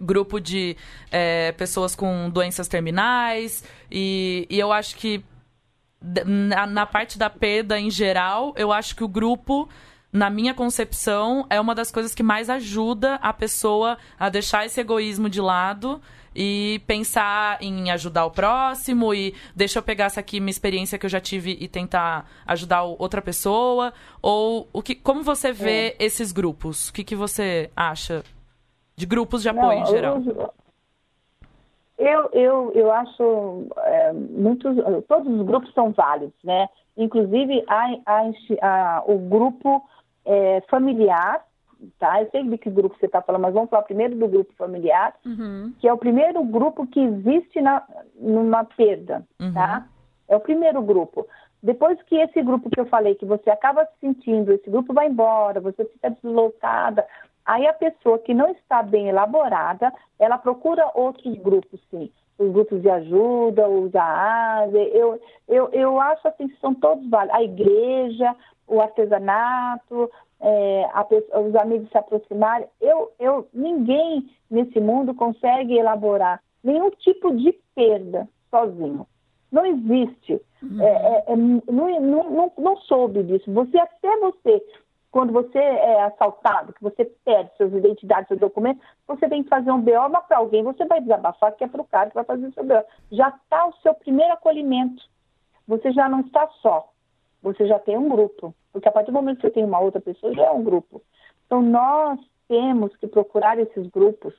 grupo de é, pessoas com doenças terminais. E, e eu acho que na, na parte da perda em geral, eu acho que o grupo na minha concepção, é uma das coisas que mais ajuda a pessoa a deixar esse egoísmo de lado e pensar em ajudar o próximo e deixa eu pegar essa aqui minha experiência que eu já tive e tentar ajudar outra pessoa. Ou o que como você vê é. esses grupos? O que, que você acha? De grupos de apoio Não, em geral. eu, eu, eu, eu acho é, muitos, todos os grupos são válidos, né? Inclusive a, a, a o grupo é, familiar, tá? Eu sei de que grupo você está falando, mas vamos falar primeiro do grupo familiar, uhum. que é o primeiro grupo que existe na, numa perda, uhum. tá? É o primeiro grupo. Depois que esse grupo que eu falei, que você acaba sentindo, esse grupo vai embora, você fica deslocada, Aí a pessoa que não está bem elaborada, ela procura outros grupos, sim. Os grupos de ajuda, os AAS, eu, eu, eu acho assim que são todos válidos. A igreja, o artesanato, é, os amigos se aproximarem. Eu, eu, ninguém nesse mundo consegue elaborar nenhum tipo de perda sozinho. Não existe. Uhum. É, é, é não, não, não, não soube disso. Você, até você, quando você é assaltado, que você perde suas identidades, seus documentos, você tem que fazer um BO, mas para alguém você vai desabafar, que é para o cara que vai fazer o seu BO. Já está o seu primeiro acolhimento. Você já não está só. Você já tem um grupo. Porque a partir do momento que você tem uma outra pessoa, já é um grupo. Então, nós temos que procurar esses grupos.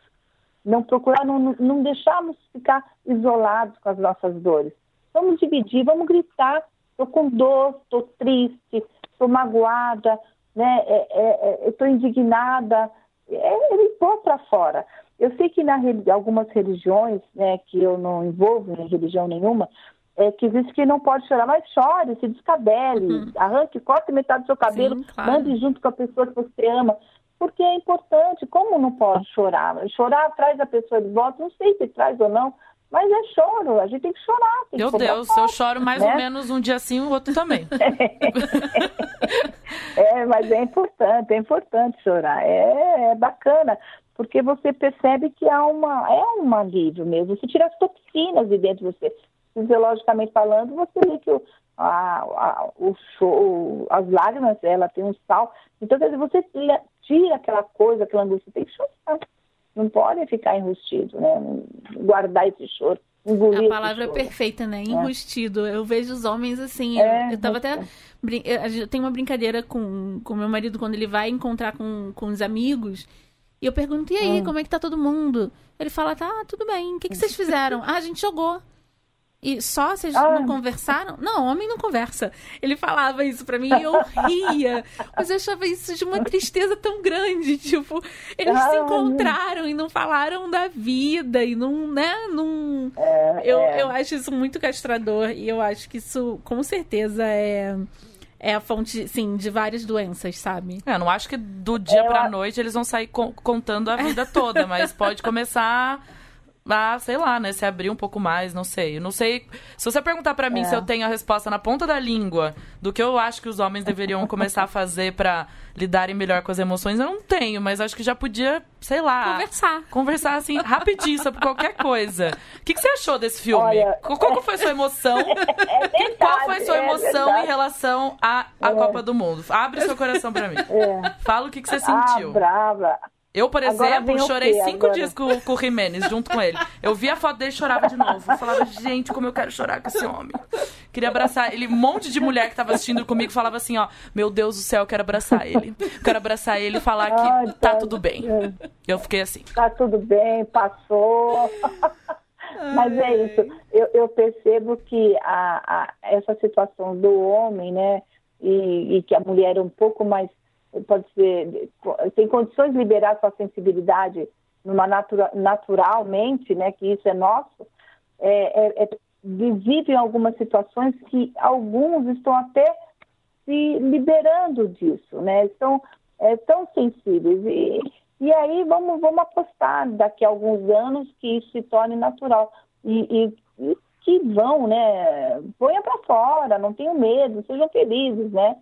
Não procurar, não, não deixarmos ficar isolados com as nossas dores. Vamos dividir, vamos gritar. Estou com dor, estou triste, estou magoada, né? É, é, é eu estou indignada. É, ele pôr para fora. Eu sei que na algumas religiões, né, que eu não envolvo em religião nenhuma, é, que diz que não pode chorar, mas chore, se descabele, uhum. arranque, corte metade do seu cabelo, Sim, claro. mande junto com a pessoa que você ama, porque é importante. Como não pode chorar? Chorar traz a pessoa de volta, não sei se traz ou não, mas é choro, a gente tem que chorar. Tem Meu que Deus, eu choro mais né? ou menos um dia sim, o outro também. é, mas é importante, é importante chorar, é, é bacana porque você percebe que há uma, é um alívio mesmo. Você tira as toxinas de dentro de você fisiologicamente falando, você vê que o, a, a, o, o, as lágrimas, ela tem um sal. Então, quer dizer, você tira aquela coisa, aquela angústia, tem que chorar. Não pode ficar enrustido, né? Guardar esse choro. A palavra é perfeita, né? É. Enrustido. É. Eu vejo os homens assim. É, eu, eu tava até. Eu tenho uma brincadeira com, com meu marido quando ele vai encontrar com, com os amigos. E eu pergunto, e aí, hum. como é que tá todo mundo? Ele fala, tá, tudo bem. O que, que vocês fizeram? ah, a gente jogou. E só vocês ah. não conversaram? Não, homem não conversa. Ele falava isso para mim e eu ria. Mas eu achava isso de uma tristeza tão grande. Tipo, eles ah, se encontraram e não falaram da vida e não, né? Não... É, eu, é. eu acho isso muito castrador e eu acho que isso, com certeza, é é a fonte, sim, de várias doenças, sabe? É, eu não acho que do dia é, pra noite eles vão sair co contando a vida toda, mas pode começar a, sei lá, né, se abrir um pouco mais, não sei. Eu não sei. Se você perguntar para mim é. se eu tenho a resposta na ponta da língua do que eu acho que os homens deveriam começar a fazer para lidarem melhor com as emoções, eu não tenho, mas acho que já podia, sei lá, conversar. Conversar assim rapidinho sobre qualquer coisa. O que, que você achou desse filme? Olha, qual, foi a sua emoção? É verdade, qual foi a sua é emoção é em relação à, à é. Copa do Mundo? Abre seu coração para mim. É. Fala o que, que você sentiu. Ah, brava. Eu, por exemplo, chorei cinco agora? dias com, com o Jimenez, junto com ele. Eu vi a foto dele e chorava de novo. Eu falava, gente, como eu quero chorar com esse homem. Queria abraçar ele. Um monte de mulher que tava assistindo comigo falava assim, ó, meu Deus do céu, eu quero abraçar ele. Eu quero abraçar ele e falar que Ai, tá, tá tudo bem. Eu fiquei assim. Tá tudo bem, passou. Mas é isso. Eu, eu percebo que a, a, essa situação do homem, né, e, e que a mulher é um pouco mais pode ser, tem condições de liberar sua sensibilidade numa natura, naturalmente, né, que isso é nosso, é, é, é visível em algumas situações que alguns estão até se liberando disso, né, estão é, tão sensíveis. E, e aí vamos, vamos apostar daqui a alguns anos que isso se torne natural. E, e, e que vão, né, ponha para fora, não tenham medo, sejam felizes, né,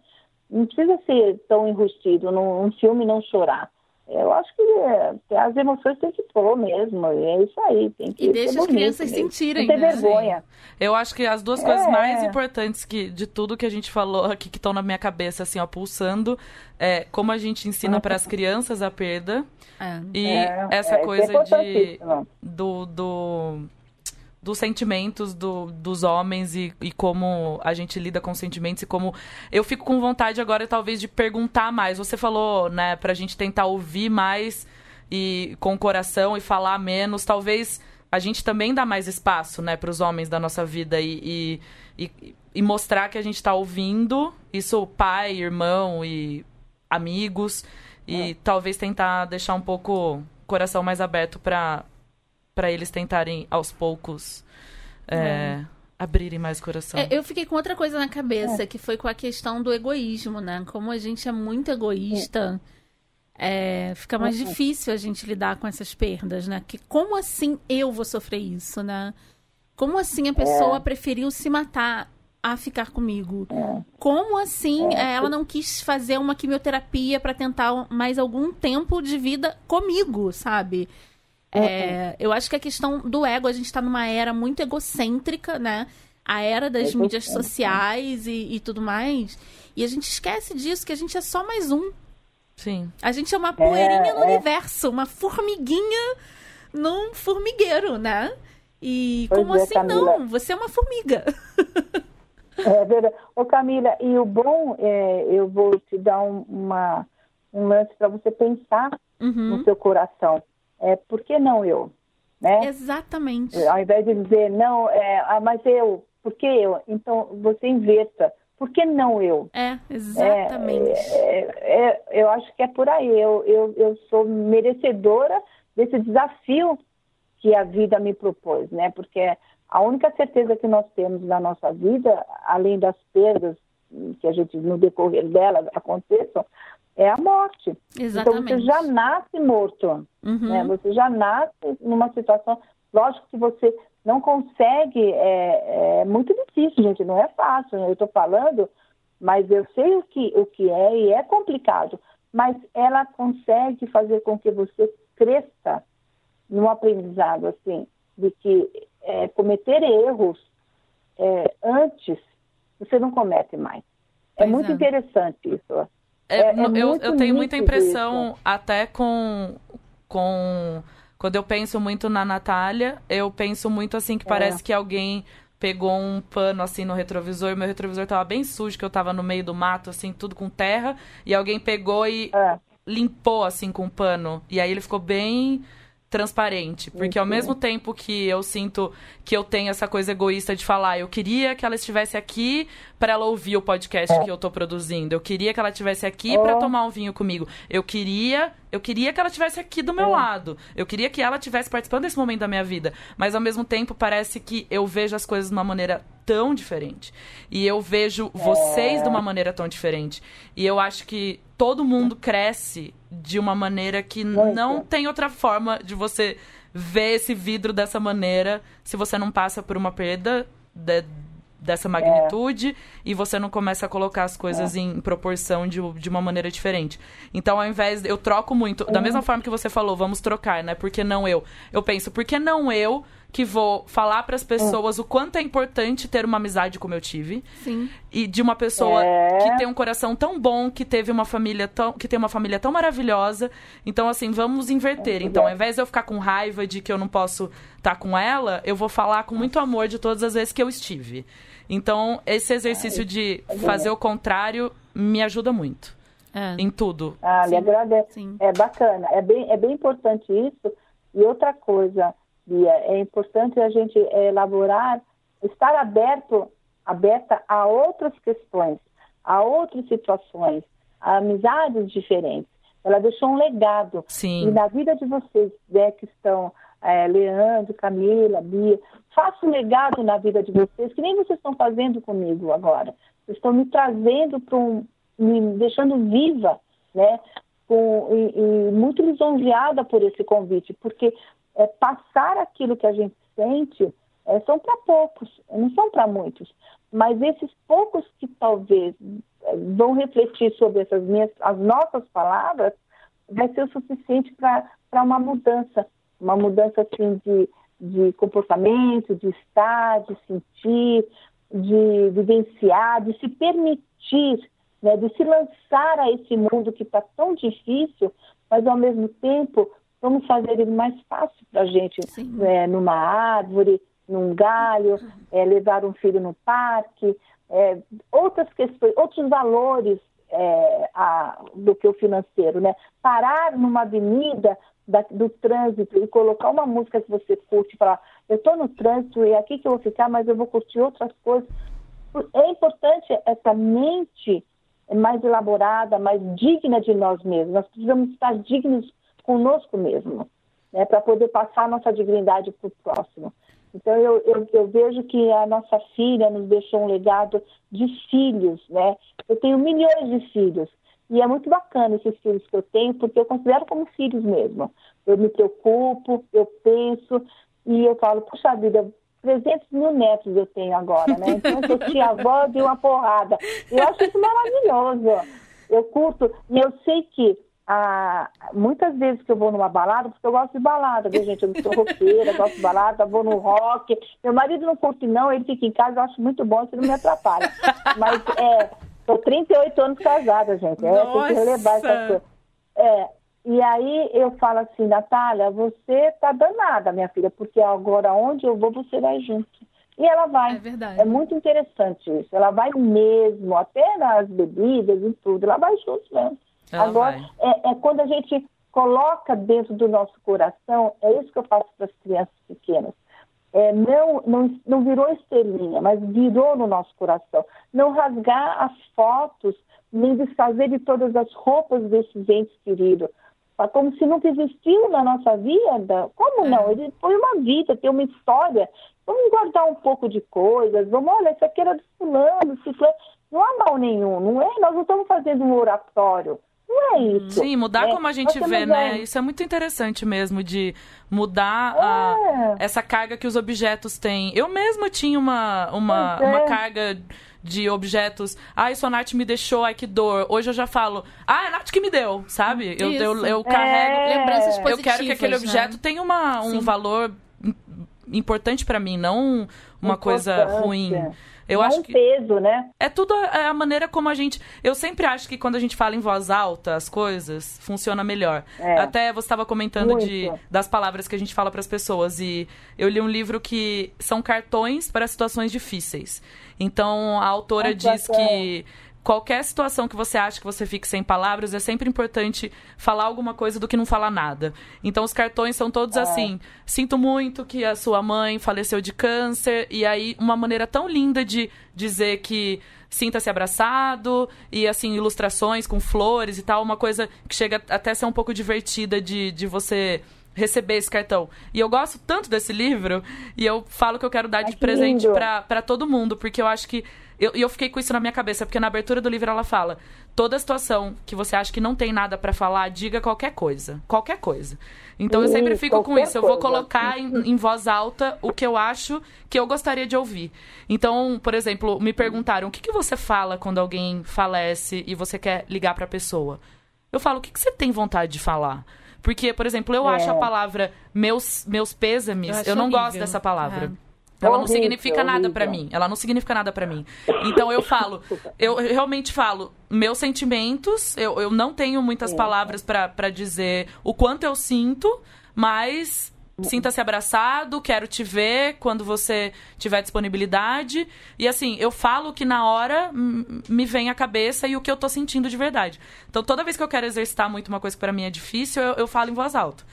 não precisa ser tão enrustido num filme não chorar. Eu acho que é, as emoções tem que pôr mesmo. É isso aí. Tem que e deixa as crianças mesmo. sentirem. Não ter né? vergonha. Eu acho que as duas é. coisas mais importantes que, de tudo que a gente falou aqui, que estão na minha cabeça, assim, ó, pulsando, é como a gente ensina para as crianças a perda. É. E é, essa é, coisa de. Do, do dos sentimentos do, dos homens e, e, como a gente lida com sentimentos e como eu fico com vontade agora talvez de perguntar mais. Você falou, né, pra gente tentar ouvir mais e com o coração e falar menos, talvez a gente também dá mais espaço, né, para os homens da nossa vida e, e, e, e mostrar que a gente está ouvindo, isso pai, irmão e amigos e é. talvez tentar deixar um pouco o coração mais aberto para para eles tentarem aos poucos é, é. abrirem mais o coração. É, eu fiquei com outra coisa na cabeça, é. que foi com a questão do egoísmo, né? Como a gente é muito egoísta, é, fica mais difícil a gente lidar com essas perdas, né? Que como assim eu vou sofrer isso, né? Como assim a pessoa é. preferiu se matar a ficar comigo? Como assim ela não quis fazer uma quimioterapia para tentar mais algum tempo de vida comigo, sabe? É, eu acho que a questão do ego, a gente está numa era muito egocêntrica, né? A era das mídias sociais e, e, tudo mais. E a gente esquece disso, que a gente é só mais um. Sim. A gente é uma poeirinha é, no é. universo, uma formiguinha num formigueiro, né? E pois como é, assim Camila. não? Você é uma formiga. É verdade. Ô Camila, e o bom, é, eu vou te dar um, uma, um lance para você pensar uhum. no seu coração é, por que não eu? Né? Exatamente. Ao invés de dizer, não, é, ah, mas eu, por que eu? Então, você inverta. por que não eu? É, exatamente. É, é, é, eu acho que é por aí. Eu, eu, eu sou merecedora desse desafio que a vida me propôs, né? Porque a única certeza que nós temos na nossa vida, além das perdas que a gente no decorrer dela aconteçam, é a morte. Exatamente. Então você já nasce morto, uhum. né? Você já nasce numa situação. Lógico que você não consegue, é, é muito difícil, gente, não é fácil. Né? Eu estou falando, mas eu sei o que, o que é e é complicado. Mas ela consegue fazer com que você cresça num aprendizado assim, de que é, cometer erros é, antes você não comete mais. É pois muito é. interessante isso. É, é, é eu, eu, tenho muita impressão, isso. até com, com quando eu penso muito na Natália, eu penso muito assim que é. parece que alguém pegou um pano assim no retrovisor, meu retrovisor tava bem sujo, que eu tava no meio do mato, assim, tudo com terra, e alguém pegou e é. limpou assim com um pano. E aí ele ficou bem transparente. Porque ao mesmo tempo que eu sinto que eu tenho essa coisa egoísta de falar, eu queria que ela estivesse aqui para ela ouvir o podcast é. que eu tô produzindo. Eu queria que ela estivesse aqui para é. tomar um vinho comigo. Eu queria, eu queria que ela estivesse aqui do meu é. lado. Eu queria que ela estivesse participando desse momento da minha vida. Mas ao mesmo tempo parece que eu vejo as coisas de uma maneira tão diferente. E eu vejo vocês de uma maneira tão diferente. E eu acho que todo mundo cresce de uma maneira que Muito. não tem outra forma de você ver esse vidro dessa maneira se você não passa por uma perda de, dessa magnitude é. e você não começa a colocar as coisas é. em proporção de, de uma maneira diferente. Então, ao invés. Eu troco muito. Da mesma forma que você falou, vamos trocar, né? Por que não eu? Eu penso, por que não eu que vou falar para as pessoas o quanto é importante ter uma amizade como eu tive. Sim. E de uma pessoa é. que tem um coração tão bom, que teve uma família tão, que tem uma família tão maravilhosa. Então assim, vamos inverter. Então, ao invés de eu ficar com raiva de que eu não posso estar tá com ela, eu vou falar com muito amor de todas as vezes que eu estive. Então, esse exercício de fazer o contrário me ajuda muito. É. Em tudo. Ah, agradeço. Sim. É bacana. É bem, é bem importante isso. E outra coisa, Bia, é importante a gente elaborar, estar aberto, aberta a outras questões, a outras situações, a amizades diferentes. Ela deixou um legado. Sim. E na vida de vocês, né, que estão, é, Leandro, Camila, Bia, faça um legado na vida de vocês, que nem vocês estão fazendo comigo agora. Vocês estão me trazendo para um. me deixando viva, né? Com, e, e muito lisonjeada por esse convite, porque é, passar aquilo que a gente sente é, são para poucos, não são para muitos. Mas esses poucos que talvez é, vão refletir sobre essas minhas, as nossas palavras, vai ser o suficiente para uma mudança, uma mudança assim de, de comportamento, de estar, de sentir, de vivenciar, de se permitir, né, de se lançar a esse mundo que está tão difícil, mas ao mesmo tempo Vamos fazer ele mais fácil para a gente, é, numa árvore, num galho, é, levar um filho no parque, é, outras questões, outros valores é, a, do que o financeiro, né? Parar numa avenida da, do trânsito e colocar uma música que você curte, falar, eu estou no trânsito e é aqui que eu vou ficar, mas eu vou curtir outras coisas. É importante essa mente mais elaborada, mais digna de nós mesmos. Nós precisamos estar dignos conosco mesmo, né, para poder passar a nossa dignidade para o próximo. Então, eu, eu, eu, vejo que a nossa filha nos deixou um legado de filhos, né? Eu tenho milhões de filhos. E é muito bacana esses filhos que eu tenho, porque eu considero como filhos mesmo. Eu me preocupo, eu penso, e eu falo, puxa vida, 300 mil netos eu tenho agora, né? Então, eu tia avó de uma porrada. Eu acho isso maravilhoso. Eu curto, e eu sei que ah, muitas vezes que eu vou numa balada, porque eu gosto de balada, viu, gente? Eu sou roqueira, gosto de balada, vou no rock. Meu marido não curte, não, ele fica em casa, eu acho muito bom, isso não me atrapalha. Mas, é, tô 38 anos casada, gente. É, tem que relevar essa coisa. É, e aí eu falo assim, Natália, você tá danada, minha filha, porque agora onde eu vou, você vai junto. E ela vai. É verdade. É muito interessante isso. Ela vai mesmo, até nas bebidas e tudo, ela vai junto mesmo. Ela Agora, é, é, quando a gente coloca dentro do nosso coração, é isso que eu faço para as crianças pequenas. é, não, não, não virou estrelinha, mas virou no nosso coração. Não rasgar as fotos, nem desfazer de todas as roupas desses entes queridos. Como se nunca existiu na nossa vida. Como é. não? Ele foi uma vida, tem uma história. Vamos guardar um pouco de coisas. Vamos, olha, isso aqui era do fulano, fulano. Não há mal nenhum, não é? Nós não estamos fazendo um oratório. É isso. Sim, mudar é, como a gente vê, né? Isso é muito interessante mesmo, de mudar é. a, essa carga que os objetos têm. Eu mesma tinha uma, uma, uma carga de objetos. Ai, sua Nath me deixou, ai que dor. Hoje eu já falo, ah, é a Nath que me deu, sabe? Eu, eu, eu, carrego é. lembranças positivas. Eu quero que aquele né? objeto tenha uma, um Sim. valor importante para mim, não uma coisa ruim. Eu acho que peso, né? É tudo a, é a, maneira como a gente. Eu sempre acho que quando a gente fala em voz alta as coisas funciona melhor. É. Até você estava comentando de das palavras que a gente fala para as pessoas e eu li um livro que são cartões para situações difíceis. Então a autora diz que qualquer situação que você acha que você fique sem palavras, é sempre importante falar alguma coisa do que não falar nada. Então os cartões são todos é. assim: sinto muito que a sua mãe faleceu de câncer, e aí uma maneira tão linda de dizer que sinta-se abraçado e assim ilustrações com flores e tal, uma coisa que chega até a ser um pouco divertida de, de você receber esse cartão. E eu gosto tanto desse livro e eu falo que eu quero dar de presente para todo mundo, porque eu acho que e eu, eu, fiquei com isso na minha cabeça, porque na abertura do livro ela fala: toda situação que você acha que não tem nada para falar, diga qualquer coisa. Qualquer coisa. Então eu sempre fico com isso. Eu vou colocar em, em, voz alta o que eu acho que eu gostaria de ouvir. Então, por exemplo, me perguntaram: o que, que você fala quando alguém falece e você quer ligar para a pessoa? Eu falo: o que, que você tem vontade de falar? Porque, por exemplo, eu é. acho a palavra meus, meus pêsames, eu, eu não horrível. gosto dessa palavra. É. Ela não significa nada para mim. Ela não significa nada para mim. Então eu falo, eu realmente falo, meus sentimentos, eu, eu não tenho muitas palavras para dizer o quanto eu sinto, mas sinta-se abraçado, quero te ver quando você tiver disponibilidade. E assim, eu falo que na hora me vem a cabeça e o que eu tô sentindo de verdade. Então toda vez que eu quero exercitar muito uma coisa que para mim é difícil, eu, eu falo em voz alta.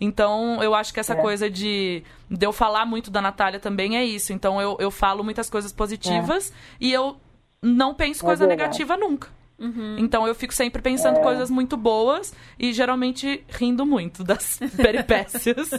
Então, eu acho que essa é. coisa de, de eu falar muito da Natália também é isso. Então, eu, eu falo muitas coisas positivas é. e eu não penso é coisa verdade. negativa nunca. Uhum. Então eu fico sempre pensando é. coisas muito boas e geralmente rindo muito das peripécias.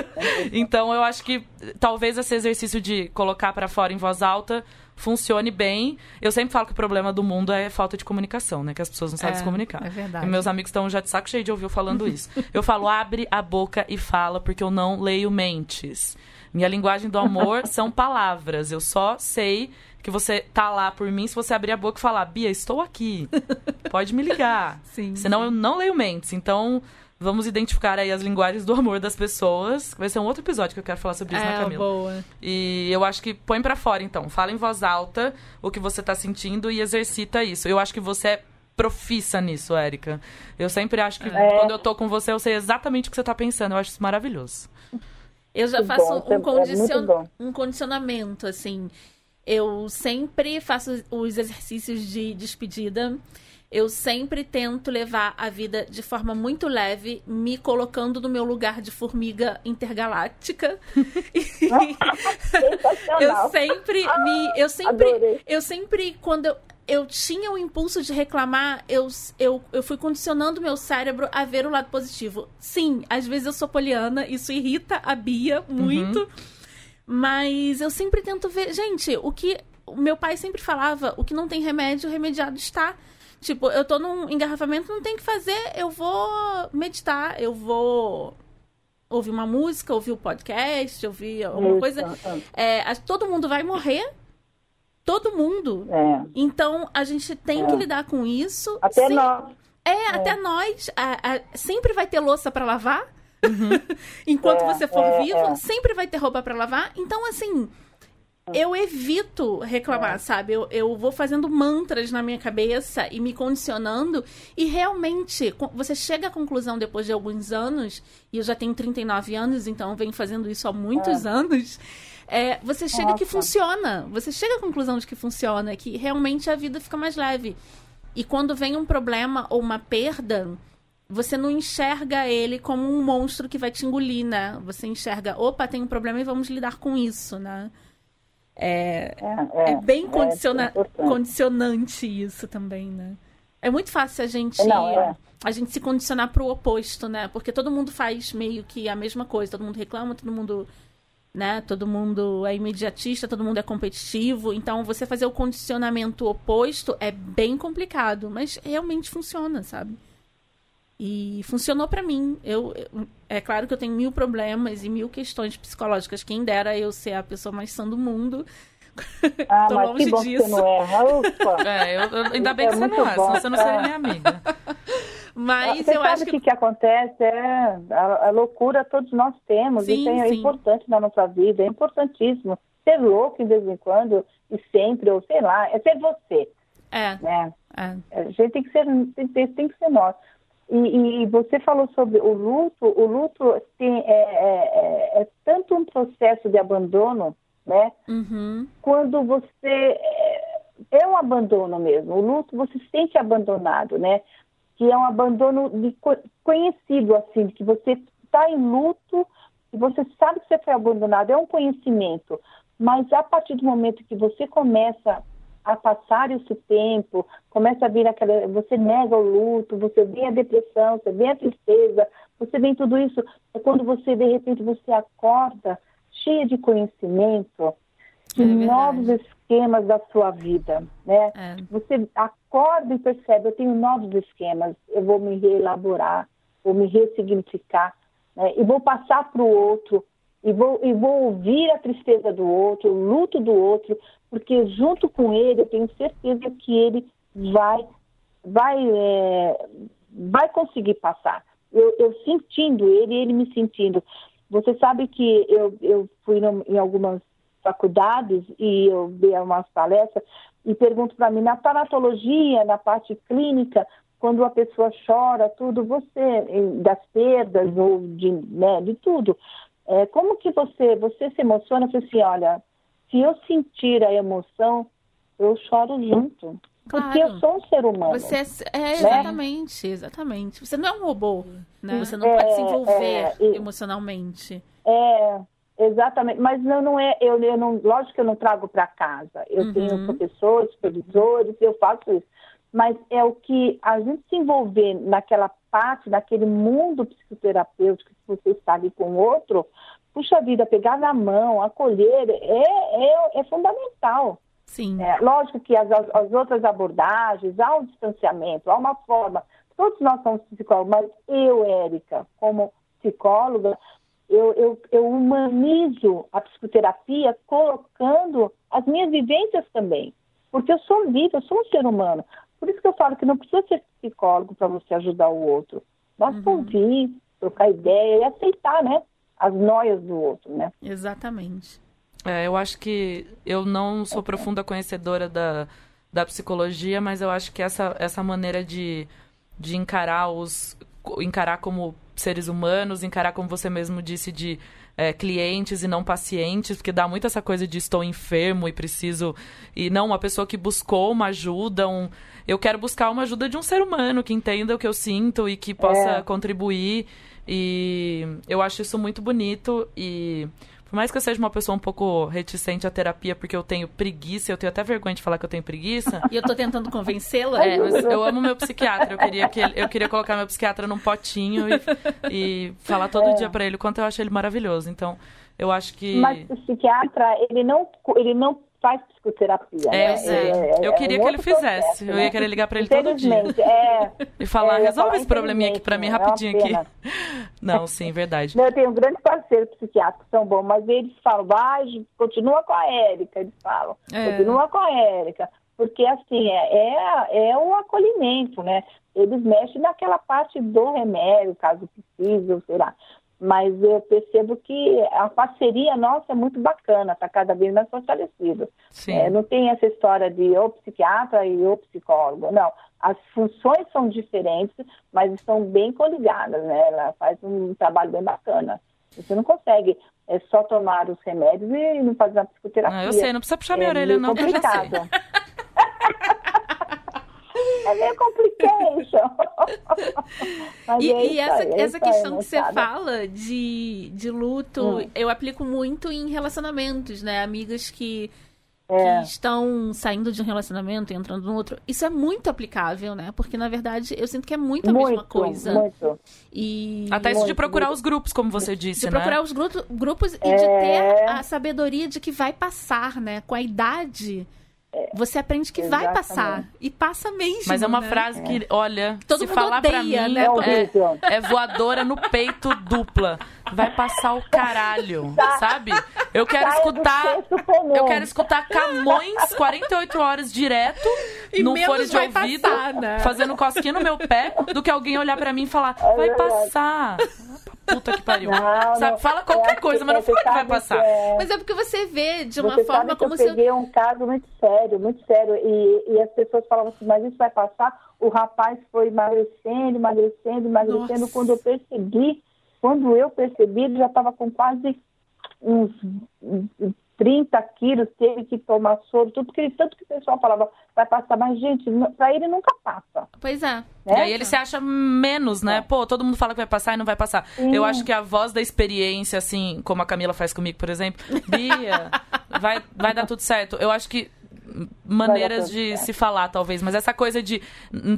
então eu acho que talvez esse exercício de colocar para fora em voz alta funcione bem. Eu sempre falo que o problema do mundo é falta de comunicação, né? Que as pessoas não sabem é, se comunicar. É verdade. E meus amigos estão já de saco cheio de ouvir eu falando isso. Eu falo, abre a boca e fala, porque eu não leio mentes. Minha linguagem do amor são palavras. Eu só sei que você tá lá por mim se você abrir a boca e falar, Bia, estou aqui. Pode me ligar. Sim. Senão eu não leio mentes. Então, Vamos identificar aí as linguagens do amor das pessoas. Vai ser um outro episódio que eu quero falar sobre isso, é, né, Camila? boa. E eu acho que põe para fora, então. Fala em voz alta o que você tá sentindo e exercita isso. Eu acho que você é profissa nisso, Érica. Eu sempre acho que é. quando eu tô com você, eu sei exatamente o que você tá pensando. Eu acho isso maravilhoso. Eu já faço bom, um, é condicion... um condicionamento, assim. Eu sempre faço os exercícios de despedida eu sempre tento levar a vida de forma muito leve, me colocando no meu lugar de formiga intergaláctica. eu sempre me. Eu sempre. Eu sempre, quando eu, eu tinha o impulso de reclamar, eu, eu, eu fui condicionando meu cérebro a ver o lado positivo. Sim, às vezes eu sou poliana, isso irrita a Bia muito. Uhum. Mas eu sempre tento ver. Gente, o que. O meu pai sempre falava: o que não tem remédio, remediado está. Tipo, eu tô num engarrafamento, não tem que fazer, eu vou meditar, eu vou ouvir uma música, ouvir um podcast, ouvir alguma Isso. coisa. É, todo mundo vai morrer. Todo mundo. É. Então, a gente tem é. que lidar com isso. Até Sim. nós. É, é, até nós. A, a, sempre vai ter louça para lavar. Uhum. Enquanto é, você for é, vivo, sempre vai ter roupa para lavar. Então, assim, eu evito reclamar, é. sabe? Eu, eu vou fazendo mantras na minha cabeça e me condicionando. E realmente, você chega à conclusão depois de alguns anos, e eu já tenho 39 anos, então venho fazendo isso há muitos é. anos. É, você chega Nossa. que funciona. Você chega à conclusão de que funciona, que realmente a vida fica mais leve. E quando vem um problema ou uma perda, você não enxerga ele como um monstro que vai te engolir, né? Você enxerga, opa, tem um problema e vamos lidar com isso, né? É, é, é, é bem condiciona é condicionante isso também, né? É muito fácil a gente não, é. a gente se condicionar para o oposto, né? Porque todo mundo faz meio que a mesma coisa, todo mundo reclama, todo mundo né? Todo mundo é imediatista, todo mundo é competitivo. Então, você fazer o condicionamento oposto é bem complicado, mas realmente funciona, sabe? E funcionou para mim. Eu, é claro que eu tenho mil problemas e mil questões psicológicas. Quem dera eu ser a pessoa mais sã do mundo. Ah, Tô mas longe que bom disso. Que você não erra. Ufa. É, eu, eu, ainda bem é que você não é, senão você não seria minha amiga. Mas você eu sabe acho que o que acontece é a, a, loucura todos nós temos. Sim, Isso é sim. importante na nossa vida, é importantíssimo. Ser louco de vez em quando e sempre, ou sei lá, é ser você. É. Né? é. A gente tem que ser, tem, tem que ser nós. E, e, você falou sobre o luto. O luto tem, é, é, é, é tanto um processo de abandono, né? Uhum. Quando você é, é um abandono mesmo. O luto você se sente abandonado, né? que é um abandono de conhecido, assim, que você está em luto e você sabe que você foi abandonado, é um conhecimento. Mas a partir do momento que você começa a passar esse tempo, começa a vir aquela. Você nega o luto, você vê a depressão, você vê a tristeza, você vê tudo isso. É quando você, de repente, você acorda cheia de conhecimento, de é novos esquemas da sua vida, né? É. Você acorda e percebe, eu tenho novos esquemas, eu vou me reelaborar, vou me ressignificar, né? e vou passar para o outro, e vou, e vou ouvir a tristeza do outro, o luto do outro, porque junto com ele eu tenho certeza que ele vai, vai, é, vai conseguir passar. Eu, eu sentindo ele, ele me sentindo. Você sabe que eu, eu fui no, em algumas faculdades e eu dei umas palestras e pergunto para mim, na tanatologia, na parte clínica, quando a pessoa chora, tudo, você, das perdas ou de, né, de tudo, é, como que você, você se emociona? Eu assim, olha, se eu sentir a emoção, eu choro junto. Claro. Porque eu sou um ser humano. Você é, é né? exatamente, né? exatamente. Você não é um robô, né? Você não é, pode se envolver é, emocionalmente. É, Exatamente, mas não, não é, eu, eu não, lógico que eu não trago para casa. Eu uhum. tenho professores, supervisores, eu faço isso. Mas é o que a gente se envolver naquela parte, naquele mundo psicoterapêutico que você está ali com o outro, puxa vida, pegar na mão, acolher, é, é, é fundamental. Sim. É, lógico que as, as outras abordagens, há um distanciamento, há uma forma. Todos nós somos psicólogos, mas eu, Érica, como psicóloga, eu, eu, eu humanizo a psicoterapia colocando as minhas vivências também. Porque eu sou viva, eu sou um ser humano. Por isso que eu falo que não precisa ser psicólogo para você ajudar o outro. Basta uhum. ouvir, trocar ideia e aceitar, né? As noias do outro, né? Exatamente. É, eu acho que eu não sou profunda conhecedora da, da psicologia, mas eu acho que essa, essa maneira de, de encarar os encarar como seres humanos, encarar, como você mesmo disse, de é, clientes e não pacientes, porque dá muito essa coisa de estou enfermo e preciso. E não uma pessoa que buscou uma ajuda, um. Eu quero buscar uma ajuda de um ser humano que entenda o que eu sinto e que possa é. contribuir. E eu acho isso muito bonito. E por mais que eu seja uma pessoa um pouco reticente à terapia, porque eu tenho preguiça, eu tenho até vergonha de falar que eu tenho preguiça. E eu tô tentando convencê-la. É, mas eu amo meu psiquiatra. Eu queria, que ele, eu queria colocar meu psiquiatra num potinho e, e falar todo é. dia para ele o quanto eu acho ele maravilhoso. Então, eu acho que. Mas o psiquiatra, ele não, ele não faz psicoterapia. É, né? é, é, eu queria é um que ele fizesse. Processo, eu ia né? querer ligar para ele todo dia. É, e falar, resolve esse probleminha aqui para mim rapidinho aqui. Não, sim, verdade. Eu tenho um grande parceiro psiquiatra que são bons, mas eles falam, vai, continua com a Érica, eles falam, continua com a Érica. Porque, assim, é, é, é o acolhimento, né? Eles mexem naquela parte do remédio, caso precise, sei lá mas eu percebo que a parceria nossa é muito bacana, está cada vez mais fortalecida. É, não tem essa história de ou psiquiatra e ou psicólogo, não. As funções são diferentes, mas estão bem coligadas, né? Ela faz um trabalho bem bacana. Você não consegue é só tomar os remédios e não fazer uma psicoterapia. Não, eu sei, não precisa puxar minha é orelha, não. Complicado. é meio complication. e, é e essa, aí, é essa questão que você fala de, de luto, hum. eu aplico muito em relacionamentos, né? Amigas que é. que estão saindo de um relacionamento e entrando no outro. Isso é muito aplicável, né? Porque, na verdade, eu sinto que é muito a muito, mesma coisa. Muito. E... Até isso de procurar muito. os grupos, como você disse, de né? procurar os grupos, grupos é... e de ter a sabedoria de que vai passar, né? Com a idade você aprende que Exatamente. vai passar. E passa mesmo. Mas é uma né? frase que, olha, Todo se falar odeia, pra mim, né? é, é, voadora no peito dupla. Vai passar o caralho, tá. sabe? Eu quero tá escutar. Eu quero escutar Camões 48 horas direto e no fone de ouvido, passar, né? fazendo cosquinha no meu pé, do que alguém olhar para mim e falar, é vai passar puta que pariu. Não, não, Fala qualquer coisa, mas não fala que vai passar. É... Mas é porque você vê de uma você forma como se. Eu peguei um caso muito sério, muito sério. E, e as pessoas falavam assim, mas isso vai passar. O rapaz foi emagrecendo, emagrecendo, emagrecendo. Nossa. Quando eu percebi, quando eu percebi, ele já estava com quase uns 30 quilos, teve que tomar soro, tudo, porque tanto que o pessoal falava, vai passar, mas gente, pra ele nunca passa. Pois é. Né? E aí ele se acha menos, né? É. Pô, todo mundo fala que vai passar e não vai passar. Sim. Eu acho que a voz da experiência, assim, como a Camila faz comigo, por exemplo, Bia, vai, vai dar tudo certo. Eu acho que maneiras de se falar, talvez, mas essa coisa de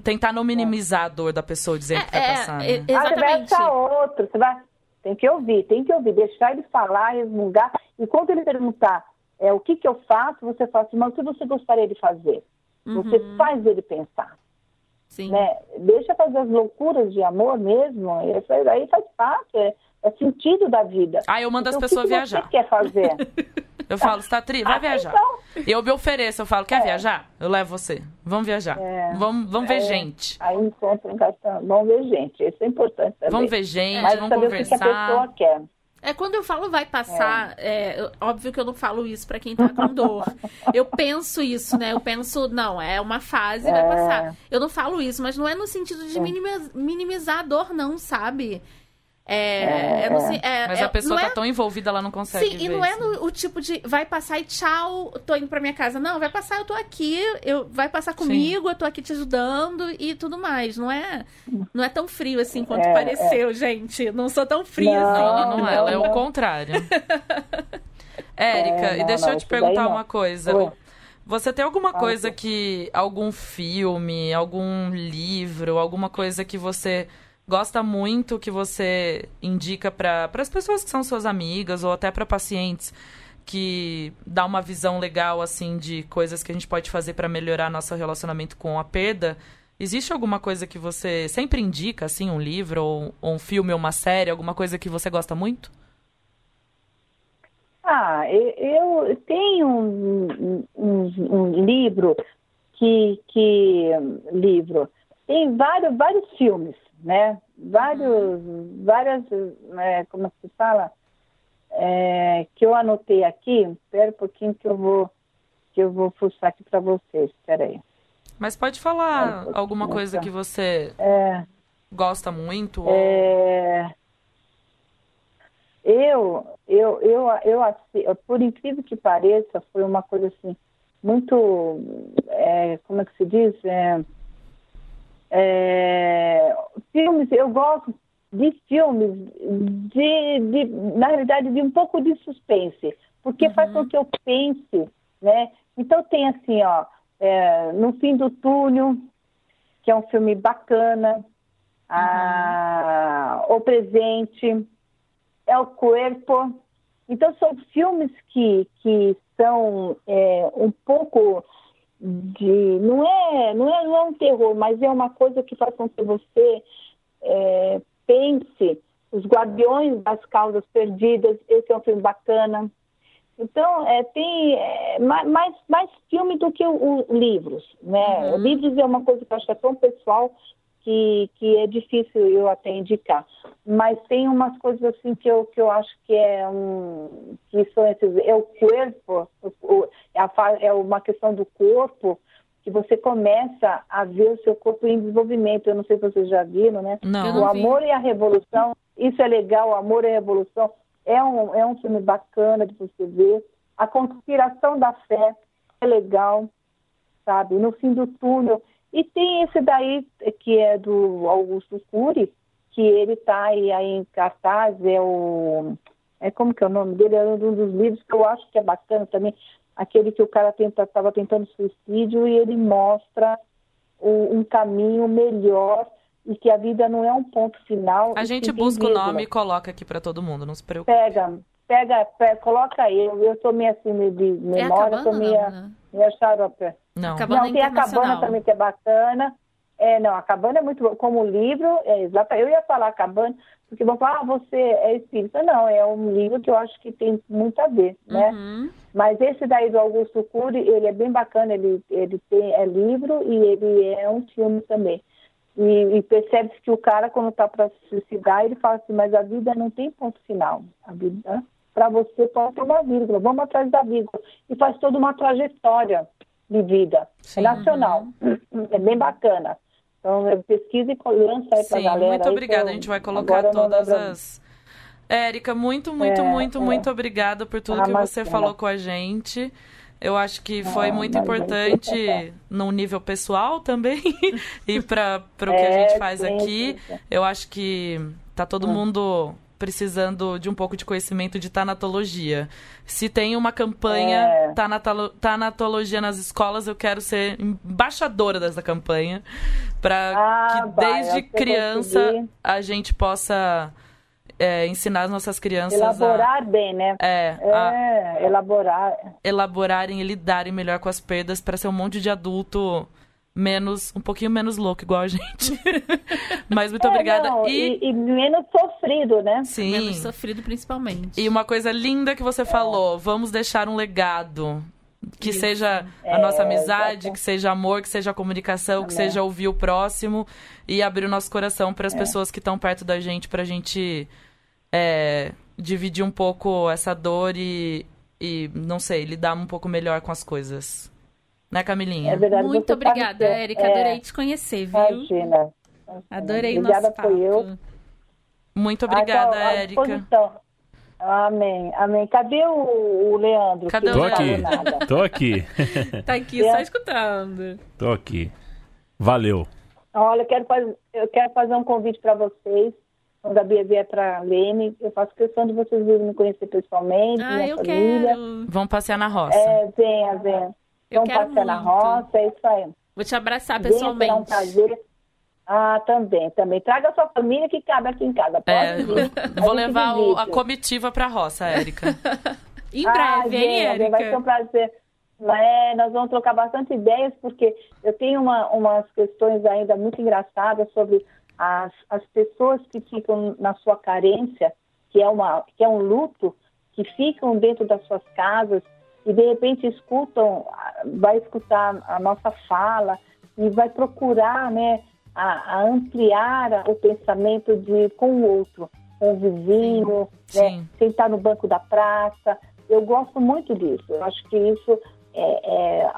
tentar não minimizar a dor da pessoa dizendo é, que vai é, passar. É, né? Exatamente. Ah, você vai outro, você vai tem que ouvir, tem que ouvir, deixar ele falar, resmungar. E quando ele perguntar é, o que, que eu faço, você fala assim, mas o que você gostaria de fazer? Uhum. Você faz ele pensar. Sim. Né? Deixa fazer as loucuras de amor mesmo. Isso aí faz parte, é, é sentido da vida. Ah, eu mando então, as pessoas o que viajar. Você quer fazer? Eu falo, está tri, vai ah, viajar. Então... Eu me ofereço, eu falo, quer é. viajar? Eu levo você. Vamos viajar. É. Vamos, vamos ver é. gente. Aí encontra um cartão. Vamos ver gente. Isso é importante também. Vamos ver gente, Mas vamos conversar. O que a pessoa quer. É quando eu falo vai passar, é. é óbvio que eu não falo isso para quem tá com dor. eu penso isso, né? Eu penso, não, é uma fase, vai é. passar. Eu não falo isso, mas não é no sentido de minimizar a dor, não, sabe? É, é, é, Mas a pessoa tá é, tão envolvida, ela não consegue. Sim, e não é no, o tipo de vai passar e tchau, tô indo pra minha casa. Não, vai passar, eu tô aqui, eu, vai passar comigo, sim. eu tô aqui te ajudando e tudo mais. Não é, não é tão frio assim quanto é, pareceu, é. gente. Não sou tão fria não, assim. Não, não, ela é o contrário. Érica, e deixa eu te perguntar uma coisa. Oi. Você tem alguma coisa que. algum filme, algum livro, alguma coisa que você gosta muito que você indica para as pessoas que são suas amigas ou até para pacientes que dá uma visão legal assim de coisas que a gente pode fazer para melhorar nosso relacionamento com a perda. Existe alguma coisa que você sempre indica, assim, um livro ou, ou um filme ou uma série, alguma coisa que você gosta muito? Ah, eu tenho um, um, um livro que, que livro tem vários vários filmes né? Vários, várias, é, como se fala, é, que eu anotei aqui. Espera um pouquinho que eu vou, que eu vou fuçar aqui para vocês. Espera aí. Mas pode falar um alguma coisa que você é, gosta muito? É, eu, eu, eu, eu, assim, por incrível que pareça, foi uma coisa assim muito, é, como é que se diz? É, é, filmes, eu gosto de filmes de, de, na realidade, de um pouco de suspense, porque uhum. faz com que eu pense, né? Então tem assim, ó, é, No Fim do Túnel, que é um filme bacana, uhum. a, O Presente, É o Corpo. Então são filmes que, que são é, um pouco de não é não é não é um terror, mas é uma coisa que faz com que você é, pense os Guardiões das Causas Perdidas. Esse é um filme bacana. Então é, tem é, mais mais filme do que o, o livros, né? Uhum. Livros é uma coisa que eu acho que é tão pessoal que, que é difícil eu até indicar. Mas tem umas coisas assim que eu, que eu acho que é um que são esses, é o corpo, o, é, a, é uma questão do corpo que você começa a ver o seu corpo em desenvolvimento. Eu não sei se vocês já viram, né? Não, o Amor e a Revolução, isso é legal, o Amor e a Revolução é um, é um filme bacana de você ver. A Conspiração da Fé é legal, sabe? No fim do túnel E tem esse daí, que é do Augusto Cury, que ele está aí, aí em cartaz, é o... É como que é o nome dele? É um dos livros que eu acho que é bacana também, aquele que o cara estava tenta, tentando suicídio e ele mostra o, um caminho melhor e que a vida não é um ponto final. A gente busca o nome e coloca aqui para todo mundo, não se preocupe. Pega, pega, pega coloca aí. Eu, eu tô meio assim de é memória, é tô meio, né? meio xarope. Não, não tem a cabana também que é bacana. É, não, a cabana é muito como livro, é exato. Eu ia falar a cabana, porque vão falar, ah, você é espírita. Não, é um livro que eu acho que tem muito a ver, né? Uhum. Mas esse daí do Augusto Cury, ele é bem bacana, ele, ele tem, é livro e ele é um filme também. E, e percebe-se que o cara, quando está para se suicidar, ele fala assim, mas a vida não tem ponto final. A vida, para você, pode ter uma vírgula. Vamos atrás da vírgula. E faz toda uma trajetória de vida. É Sim, é nacional. Uhum. É bem bacana. Então, pesquisa e lança aí para a galera. Muito obrigada. a gente vai colocar todas as... Érica, muito, muito, é, muito, é. muito obrigada por tudo ah, que você falou com a gente. Eu acho que foi ah, muito importante no nível pessoal também e para o que é, a gente faz sim, aqui. Sim. Eu acho que tá todo hum. mundo precisando de um pouco de conhecimento de tanatologia. Se tem uma campanha é. tanatologia nas escolas, eu quero ser embaixadora dessa campanha para ah, que desde criança a gente possa é, ensinar as nossas crianças elaborar a, bem, né? É, é elaborar, elaborarem e lidarem melhor com as perdas para ser um monte de adulto menos, um pouquinho menos louco igual a gente. Mas muito é, obrigada. Não, e... E, e... menos sofrido, né? Sim. Menos sofrido principalmente. E uma coisa linda que você falou, vamos deixar um legado. Que Isso. seja a nossa é, amizade, que seja amor, que seja comunicação, Amém. que seja ouvir o próximo e abrir o nosso coração para as é. pessoas que estão perto da gente, para a gente é, dividir um pouco essa dor e, e, não sei, lidar um pouco melhor com as coisas. Né, Camilinha? É verdade, Muito obrigada, Érica. Adorei te conhecer, viu? Imagina. Adorei o nosso papo. Eu. Muito obrigada, ah, Érica. Amém, amém. Cadê o, o Leandro? Cadê o Leandro? Tô aqui. tá aqui só escutando. Tô aqui. Valeu. Olha, eu quero fazer, eu quero fazer um convite para vocês. Quando a Bia vier para Leme, eu faço questão de vocês virem me conhecer pessoalmente, ah, minha eu família. Quero. Vão passear na roça. É, venha, venha. Vão passear muito. na roça, é isso aí. Vou te abraçar pessoalmente. Venha, será um prazer. Ah, também, também. Traga a sua família que cabe aqui em casa. Pode é, Vou levar o, a comitiva para a roça, Érica. em breve, ah, hein, Érica? Vai ser um prazer. É, nós vamos trocar bastante ideias, porque eu tenho uma, umas questões ainda muito engraçadas sobre as, as pessoas que ficam na sua carência, que é, uma, que é um luto, que ficam dentro das suas casas e de repente escutam, vai escutar a nossa fala e vai procurar, né, a, a ampliar o pensamento de com o outro, com o vizinho, sim, né, sim. sentar no banco da praça. Eu gosto muito disso. Eu acho que isso é, é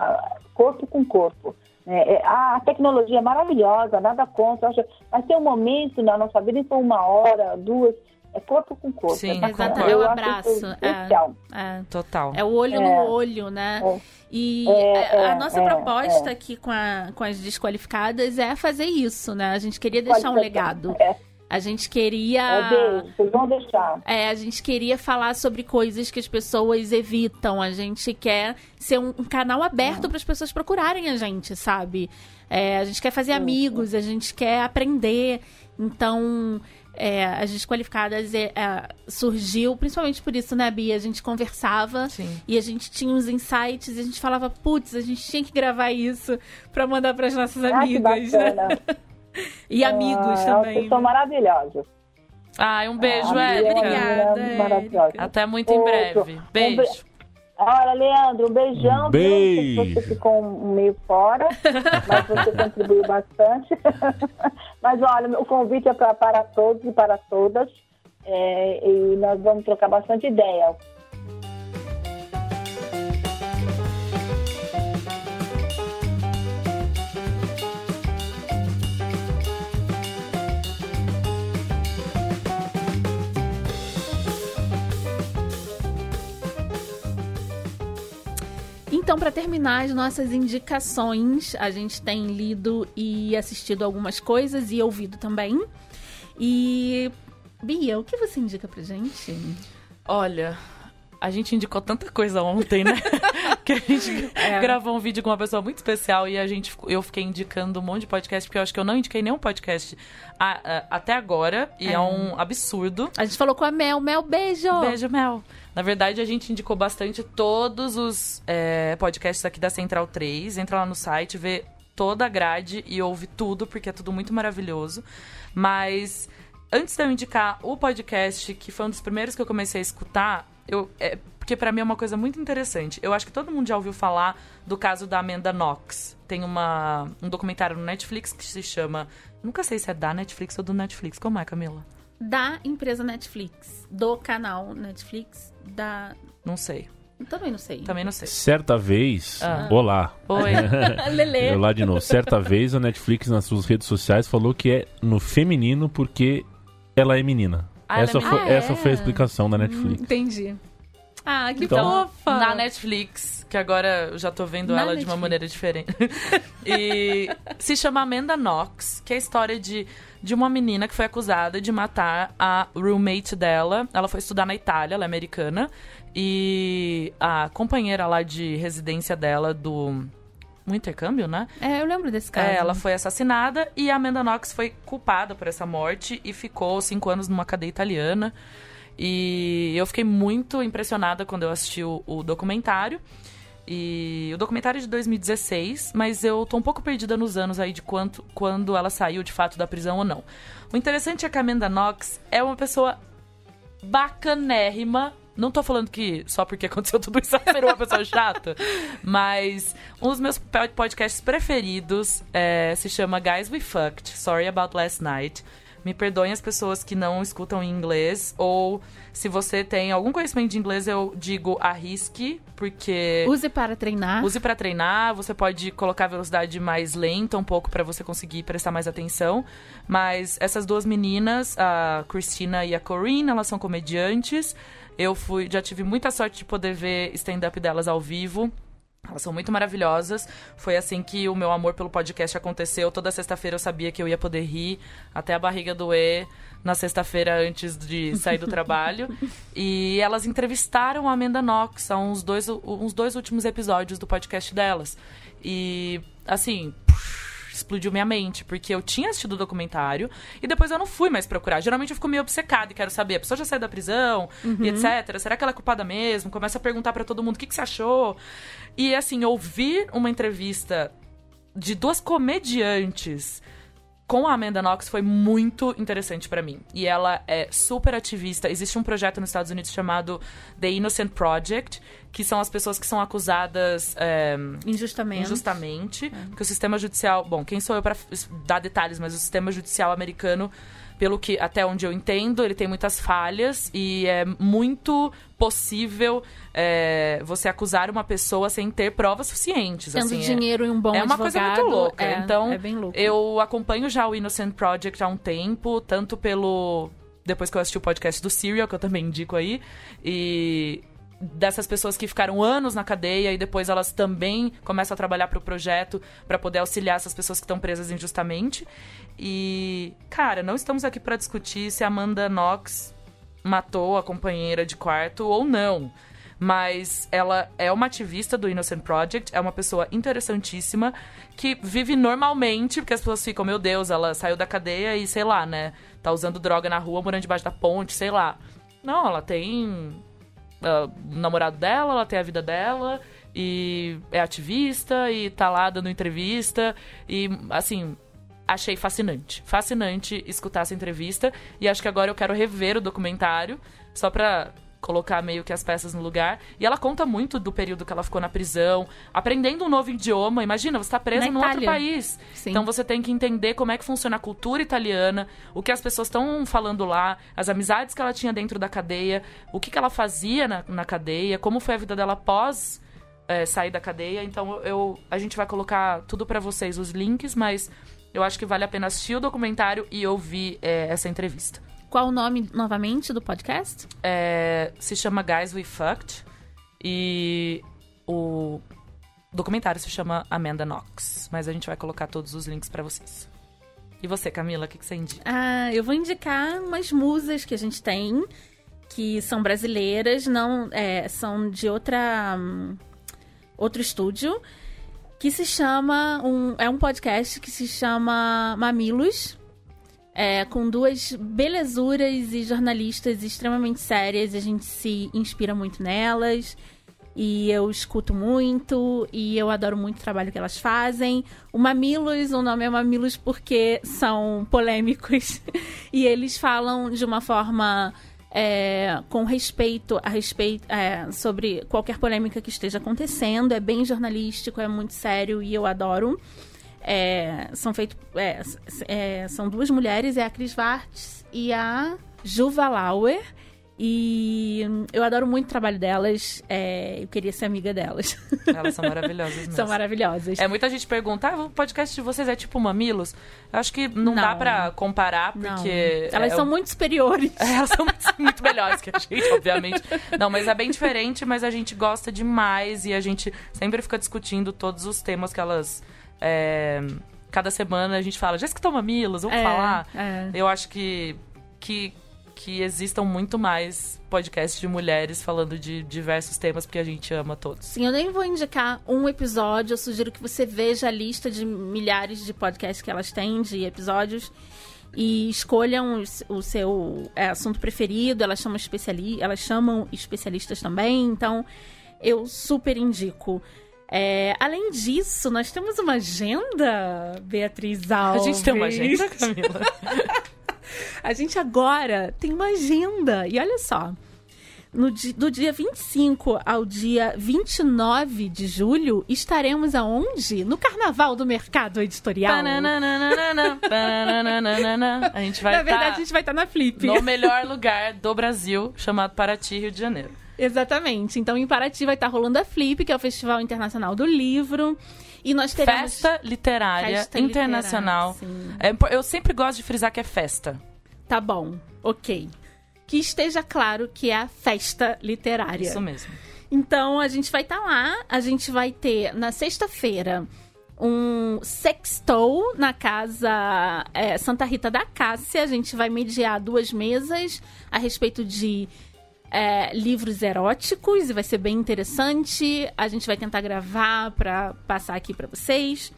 corpo com corpo. É, é, a tecnologia é maravilhosa, nada contra. Mas tem um momento na nossa vida que uma hora, duas, é corpo com corpo. Sim, é, exatamente. é o abraço. É, é, Total. É o olho no é. olho, né? É. E é, a nossa proposta aqui com, a, com as desqualificadas é fazer isso, né? A gente queria deixar um legado. A gente queria. É vocês vão deixar. É, a gente queria falar sobre coisas que as pessoas evitam. A gente quer ser um, um canal aberto para as pessoas procurarem a gente, sabe? É, a gente quer fazer amigos, a gente quer aprender. Então, é, as desqualificadas é, é, surgiu principalmente por isso, né, Bia? A gente conversava Sim. e a gente tinha uns insights e a gente falava, putz, a gente tinha que gravar isso para mandar para as nossas ah, amigas. Né? e amigos ah, também. Vocês são né? maravilhosos. Ah, um beijo, ah, Érica. Obrigada. Até muito em breve. Beijo. Olha, Leandro, um beijão. Um beijo. Você ficou meio fora, mas você contribuiu bastante. mas olha, o convite é pra, para todos e para todas. É, e nós vamos trocar bastante ideia. Então, para terminar as nossas indicações, a gente tem lido e assistido algumas coisas e ouvido também. E Bia, o que você indica pra gente? Olha, a gente indicou tanta coisa ontem, né? que a gente é. gravou um vídeo com uma pessoa muito especial e a gente, eu fiquei indicando um monte de podcast, porque eu acho que eu não indiquei nenhum podcast a, a, até agora, e é. é. um absurdo. A gente falou com a Mel. Mel, beijo! Beijo, Mel. Na verdade, a gente indicou bastante todos os é, podcasts aqui da Central 3. Entra lá no site, vê toda a grade e ouve tudo, porque é tudo muito maravilhoso. Mas antes de eu indicar o podcast, que foi um dos primeiros que eu comecei a escutar, eu, é, porque para mim é uma coisa muito interessante. Eu acho que todo mundo já ouviu falar do caso da Amanda Knox. Tem uma, um documentário no Netflix que se chama. Nunca sei se é da Netflix ou do Netflix. Como é, Camila? Da empresa Netflix. Do canal Netflix. Da. Não sei. Também não sei. Também não sei. Certa vez. Ah. Olá. Oi. Lele. Olá de novo. Certa vez a Netflix nas suas redes sociais falou que é no feminino porque ela é menina. Ah, essa, é foi, ah, essa foi a explicação da Netflix. Hum, entendi. Ah, que então, fofa! Na Netflix, que agora eu já tô vendo na ela Netflix. de uma maneira diferente. e se chama Amanda Knox, que é a história de, de uma menina que foi acusada de matar a roommate dela. Ela foi estudar na Itália, ela é americana. E a companheira lá de residência dela do um intercâmbio, né? É, eu lembro desse caso. É, ela foi assassinada e a Amanda Knox foi culpada por essa morte e ficou cinco anos numa cadeia italiana. E eu fiquei muito impressionada quando eu assisti o, o documentário. E o documentário é de 2016, mas eu tô um pouco perdida nos anos aí de quanto, quando ela saiu de fato da prisão ou não. O interessante é que a Amanda Knox é uma pessoa bacanérrima. Não tô falando que só porque aconteceu tudo isso ela virou uma pessoa chata, mas um dos meus podcasts preferidos é, se chama Guys We Fucked, Sorry About Last Night. Me perdoem as pessoas que não escutam em inglês. Ou se você tem algum conhecimento de inglês, eu digo arrisque, porque. Use para treinar. Use para treinar. Você pode colocar a velocidade mais lenta um pouco para você conseguir prestar mais atenção. Mas essas duas meninas, a Christina e a Corinne, elas são comediantes. Eu fui, já tive muita sorte de poder ver stand-up delas ao vivo. Elas são muito maravilhosas. Foi assim que o meu amor pelo podcast aconteceu. Toda sexta-feira eu sabia que eu ia poder rir até a barriga doer na sexta-feira antes de sair do trabalho. E elas entrevistaram a Amanda Knox há uns dois, uns dois últimos episódios do podcast delas. E, assim explodiu minha mente, porque eu tinha assistido o documentário e depois eu não fui mais procurar. Geralmente eu fico meio obcecada e quero saber, a pessoa já saiu da prisão uhum. e etc. Será que ela é culpada mesmo? Começa a perguntar para todo mundo o que, que você achou. E assim, ouvir uma entrevista de duas comediantes com a Amanda Knox foi muito interessante para mim. E ela é super ativista. Existe um projeto nos Estados Unidos chamado The Innocent Project, que são as pessoas que são acusadas é, injustamente. injustamente é. Porque o sistema judicial. Bom, quem sou eu para dar detalhes, mas o sistema judicial americano pelo que até onde eu entendo, ele tem muitas falhas e é muito possível é, você acusar uma pessoa sem ter provas suficientes. Tendo assim, dinheiro é, e um bom É uma advogado, coisa muito louca. É, então, é bem louco. eu acompanho já o Innocent Project há um tempo, tanto pelo depois que eu assisti o podcast do Serial, que eu também indico aí, e dessas pessoas que ficaram anos na cadeia e depois elas também começam a trabalhar para o projeto para poder auxiliar essas pessoas que estão presas injustamente. E, cara, não estamos aqui para discutir se Amanda Knox matou a companheira de quarto ou não. Mas ela é uma ativista do Innocent Project, é uma pessoa interessantíssima que vive normalmente, porque as pessoas ficam, meu Deus, ela saiu da cadeia e sei lá, né? Tá usando droga na rua, morando debaixo da ponte, sei lá. Não, ela tem uh, namorado dela, ela tem a vida dela e é ativista e tá lá dando entrevista e assim achei fascinante, fascinante escutar essa entrevista e acho que agora eu quero rever o documentário só pra colocar meio que as peças no lugar. E ela conta muito do período que ela ficou na prisão, aprendendo um novo idioma. Imagina, você está presa num outro país. Sim. Então você tem que entender como é que funciona a cultura italiana, o que as pessoas estão falando lá, as amizades que ela tinha dentro da cadeia, o que, que ela fazia na, na cadeia, como foi a vida dela após é, sair da cadeia. Então eu, a gente vai colocar tudo para vocês, os links, mas eu acho que vale a pena assistir o documentário e ouvir é, essa entrevista. Qual o nome, novamente, do podcast? É, se chama Guys We Fucked. E o documentário se chama Amanda Knox, mas a gente vai colocar todos os links para vocês. E você, Camila, o que, que você indica? Ah, eu vou indicar umas musas que a gente tem, que são brasileiras, não é, são de outra um, outro estúdio, que se chama um, é um podcast que se chama Mamilos, é, com duas belezuras e jornalistas extremamente sérias. A gente se inspira muito nelas. E eu escuto muito e eu adoro muito o trabalho que elas fazem. O Mamilos, o nome é Mamilos porque são polêmicos e eles falam de uma forma é, com respeito a respeito é, sobre qualquer polêmica que esteja acontecendo. É bem jornalístico, é muito sério e eu adoro. É, são feitos. É, é, são duas mulheres, é a Cris Vartes e a Juva Lauer. E eu adoro muito o trabalho delas. É, eu queria ser amiga delas. Elas são maravilhosas mesmo. São maravilhosas. É, muita gente pergunta, ah, o podcast de vocês é tipo Mamilos? Eu acho que não, não. dá pra comparar, porque... Não. Elas é, são muito superiores. É, elas são muito melhores que a gente, obviamente. Não, mas é bem diferente, mas a gente gosta demais e a gente sempre fica discutindo todos os temas que elas... É, cada semana a gente fala, já escutou Mamilos? Vamos é, falar? É. Eu acho que... que que existam muito mais podcasts de mulheres falando de diversos temas, porque a gente ama todos. Sim, eu nem vou indicar um episódio, eu sugiro que você veja a lista de milhares de podcasts que elas têm, de episódios, e escolham o seu é, assunto preferido, elas chamam, especiali elas chamam especialistas também, então eu super indico. É, além disso, nós temos uma agenda, Beatriz Alves. A gente tem uma agenda, Camila? A gente agora tem uma agenda. E olha só. No do dia 25 ao dia 29 de julho, estaremos aonde? No Carnaval do Mercado Editorial. a gente vai na verdade, tá a gente vai estar tá na Flip. No melhor lugar do Brasil, chamado Paraty, Rio de Janeiro. Exatamente. Então, em Paraty vai estar rolando a Flip, que é o Festival Internacional do Livro. E nós teremos... Festa Literária festa Internacional. Literária, é, eu sempre gosto de frisar que é festa. Tá bom, ok. Que esteja claro que é a festa literária. Isso mesmo. Então a gente vai estar tá lá, a gente vai ter na sexta-feira um sextou na casa é, Santa Rita da Cássia. A gente vai mediar duas mesas a respeito de é, livros eróticos e vai ser bem interessante. A gente vai tentar gravar para passar aqui para vocês.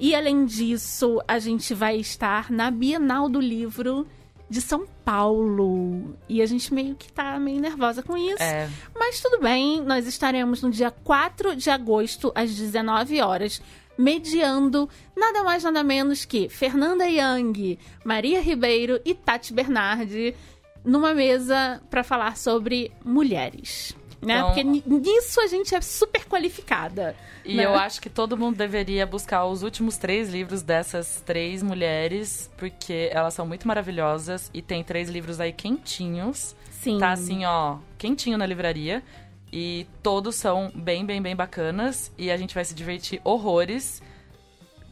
E além disso, a gente vai estar na Bienal do Livro de São Paulo. E a gente meio que tá meio nervosa com isso. É. Mas tudo bem, nós estaremos no dia 4 de agosto, às 19 horas, mediando nada mais nada menos que Fernanda Young, Maria Ribeiro e Tati Bernardi numa mesa para falar sobre mulheres. Né? Então, Porque nisso a gente é super qualificada. E né? eu acho que todo mundo deveria buscar os últimos três livros dessas três mulheres, porque elas são muito maravilhosas e tem três livros aí quentinhos. Sim. Tá assim, ó, quentinho na livraria. E todos são bem, bem, bem bacanas. E a gente vai se divertir horrores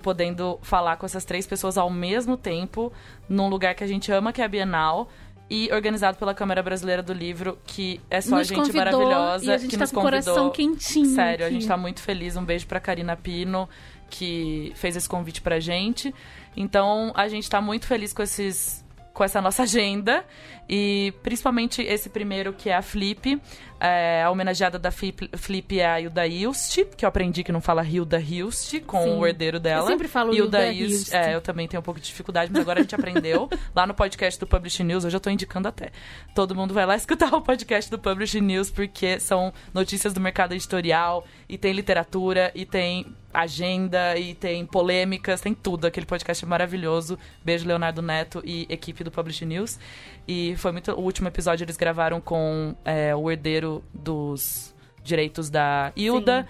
podendo falar com essas três pessoas ao mesmo tempo, num lugar que a gente ama, que é a Bienal e organizado pela Câmara Brasileira do Livro, que é só nos gente maravilhosa a gente que tá nos com convidou. coração quentinho. Sério, aqui. a gente tá muito feliz. Um beijo pra Karina Pino, que fez esse convite pra gente. Então, a gente tá muito feliz com esses com essa nossa agenda e principalmente esse primeiro que é a Flip, é, a homenageada da Flip, Flip é a Hilda Hilst, que eu aprendi que não fala Hilda Hilst com Sim. o herdeiro dela. Eu sempre falo Hilda Hilda Hilst. Hilst. É, eu também tenho um pouco de dificuldade, mas agora a gente aprendeu lá no podcast do Publish News, hoje eu tô indicando até. Todo mundo vai lá escutar o podcast do Publish News porque são notícias do mercado editorial e tem literatura e tem agenda e tem polêmicas, tem tudo. Aquele podcast é maravilhoso. Beijo, Leonardo Neto e equipe do Publish News. E foi muito. O último episódio eles gravaram com é, o herdeiro dos direitos da Hilda.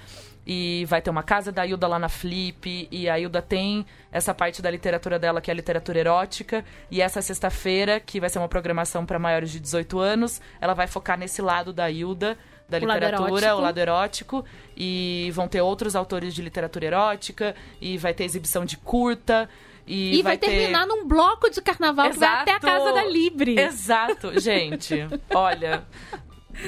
E vai ter uma casa da Hilda lá na Flip. E a Hilda tem essa parte da literatura dela, que é a literatura erótica. E essa sexta-feira, que vai ser uma programação para maiores de 18 anos, ela vai focar nesse lado da Hilda da O lado literatura, erótico. o lado erótico, e vão ter outros autores de literatura erótica, e vai ter exibição de curta, e, E vai, ter... terminar num bloco de carnaval que vai até a Exato. casa da Libre. Exato, gente. Olha,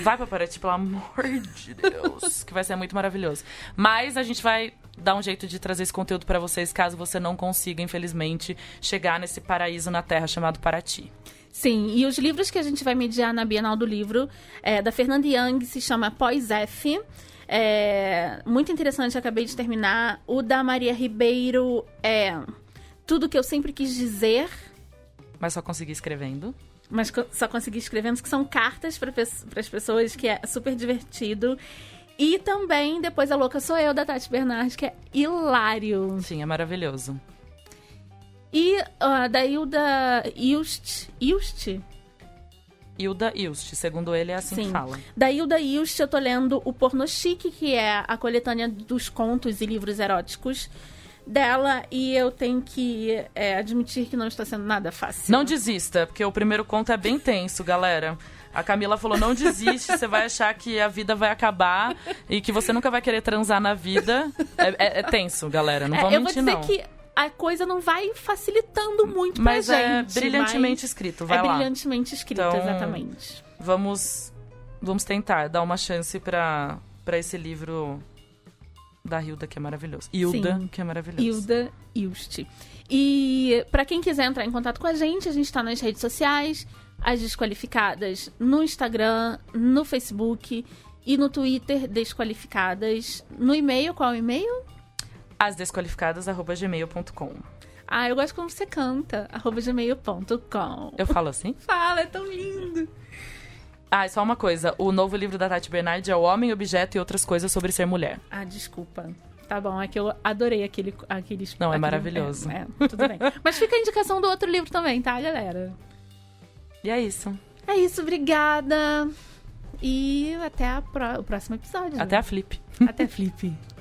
Vai pra Paraty, pelo amor de Deus. que vai ser muito maravilhoso. Mas a gente vai dar um jeito de trazer esse conteúdo para vocês, caso você não consiga, infelizmente, chegar nesse paraíso na Terra chamado Paraty. Sim, e os livros que a gente vai mediar na Bienal do Livro, é, da Fernanda Young, se chama Pós-F. É, muito interessante, acabei de terminar. O da Maria Ribeiro é Tudo que eu sempre quis dizer. Mas só consegui escrevendo mas só consegui escrevendo, que são cartas para as pessoas, que é super divertido. E também, depois a louca sou eu, da Tati Bernardes, que é hilário. Sim, é maravilhoso. E uh, da Hilda Ilst. Ilst? Hilda Ilst, segundo ele é assim Sim. que fala. Da Hilda Ilst, eu tô lendo o Porno Chique, que é a coletânea dos contos e livros eróticos dela e eu tenho que é, admitir que não está sendo nada fácil. Não desista, porque o primeiro conto é bem tenso, galera. A Camila falou: não desiste, você vai achar que a vida vai acabar e que você nunca vai querer transar na vida. É, é, é tenso, galera. Não é, mentir, não. Eu vou dizer que a coisa não vai facilitando muito mas pra é gente. É brilhantemente escrito, vai é lá. É brilhantemente escrito, então, exatamente. Vamos, vamos tentar dar uma chance para esse livro da Hilda, que é maravilhoso. Hilda, Sim. que é maravilhoso. Hilda Ilst. E para quem quiser entrar em contato com a gente, a gente está nas redes sociais, as desqualificadas no Instagram, no Facebook e no Twitter, desqualificadas. No e-mail, qual é o e-mail? asdesqualificadas.gmail.com Ah, eu gosto quando você canta, arroba gmail.com. Eu falo assim? Fala, é tão lindo. Ah, só uma coisa. O novo livro da Tati Bernardi é O Homem, Objeto e Outras Coisas sobre Ser Mulher. Ah, desculpa. Tá bom, é que eu adorei aquele. aquele Não, é aquele, maravilhoso. É, é, tudo bem. Mas fica a indicação do outro livro também, tá, galera? E é isso. É isso, obrigada. E até pro... o próximo episódio. Até a Flip. Até a Flip.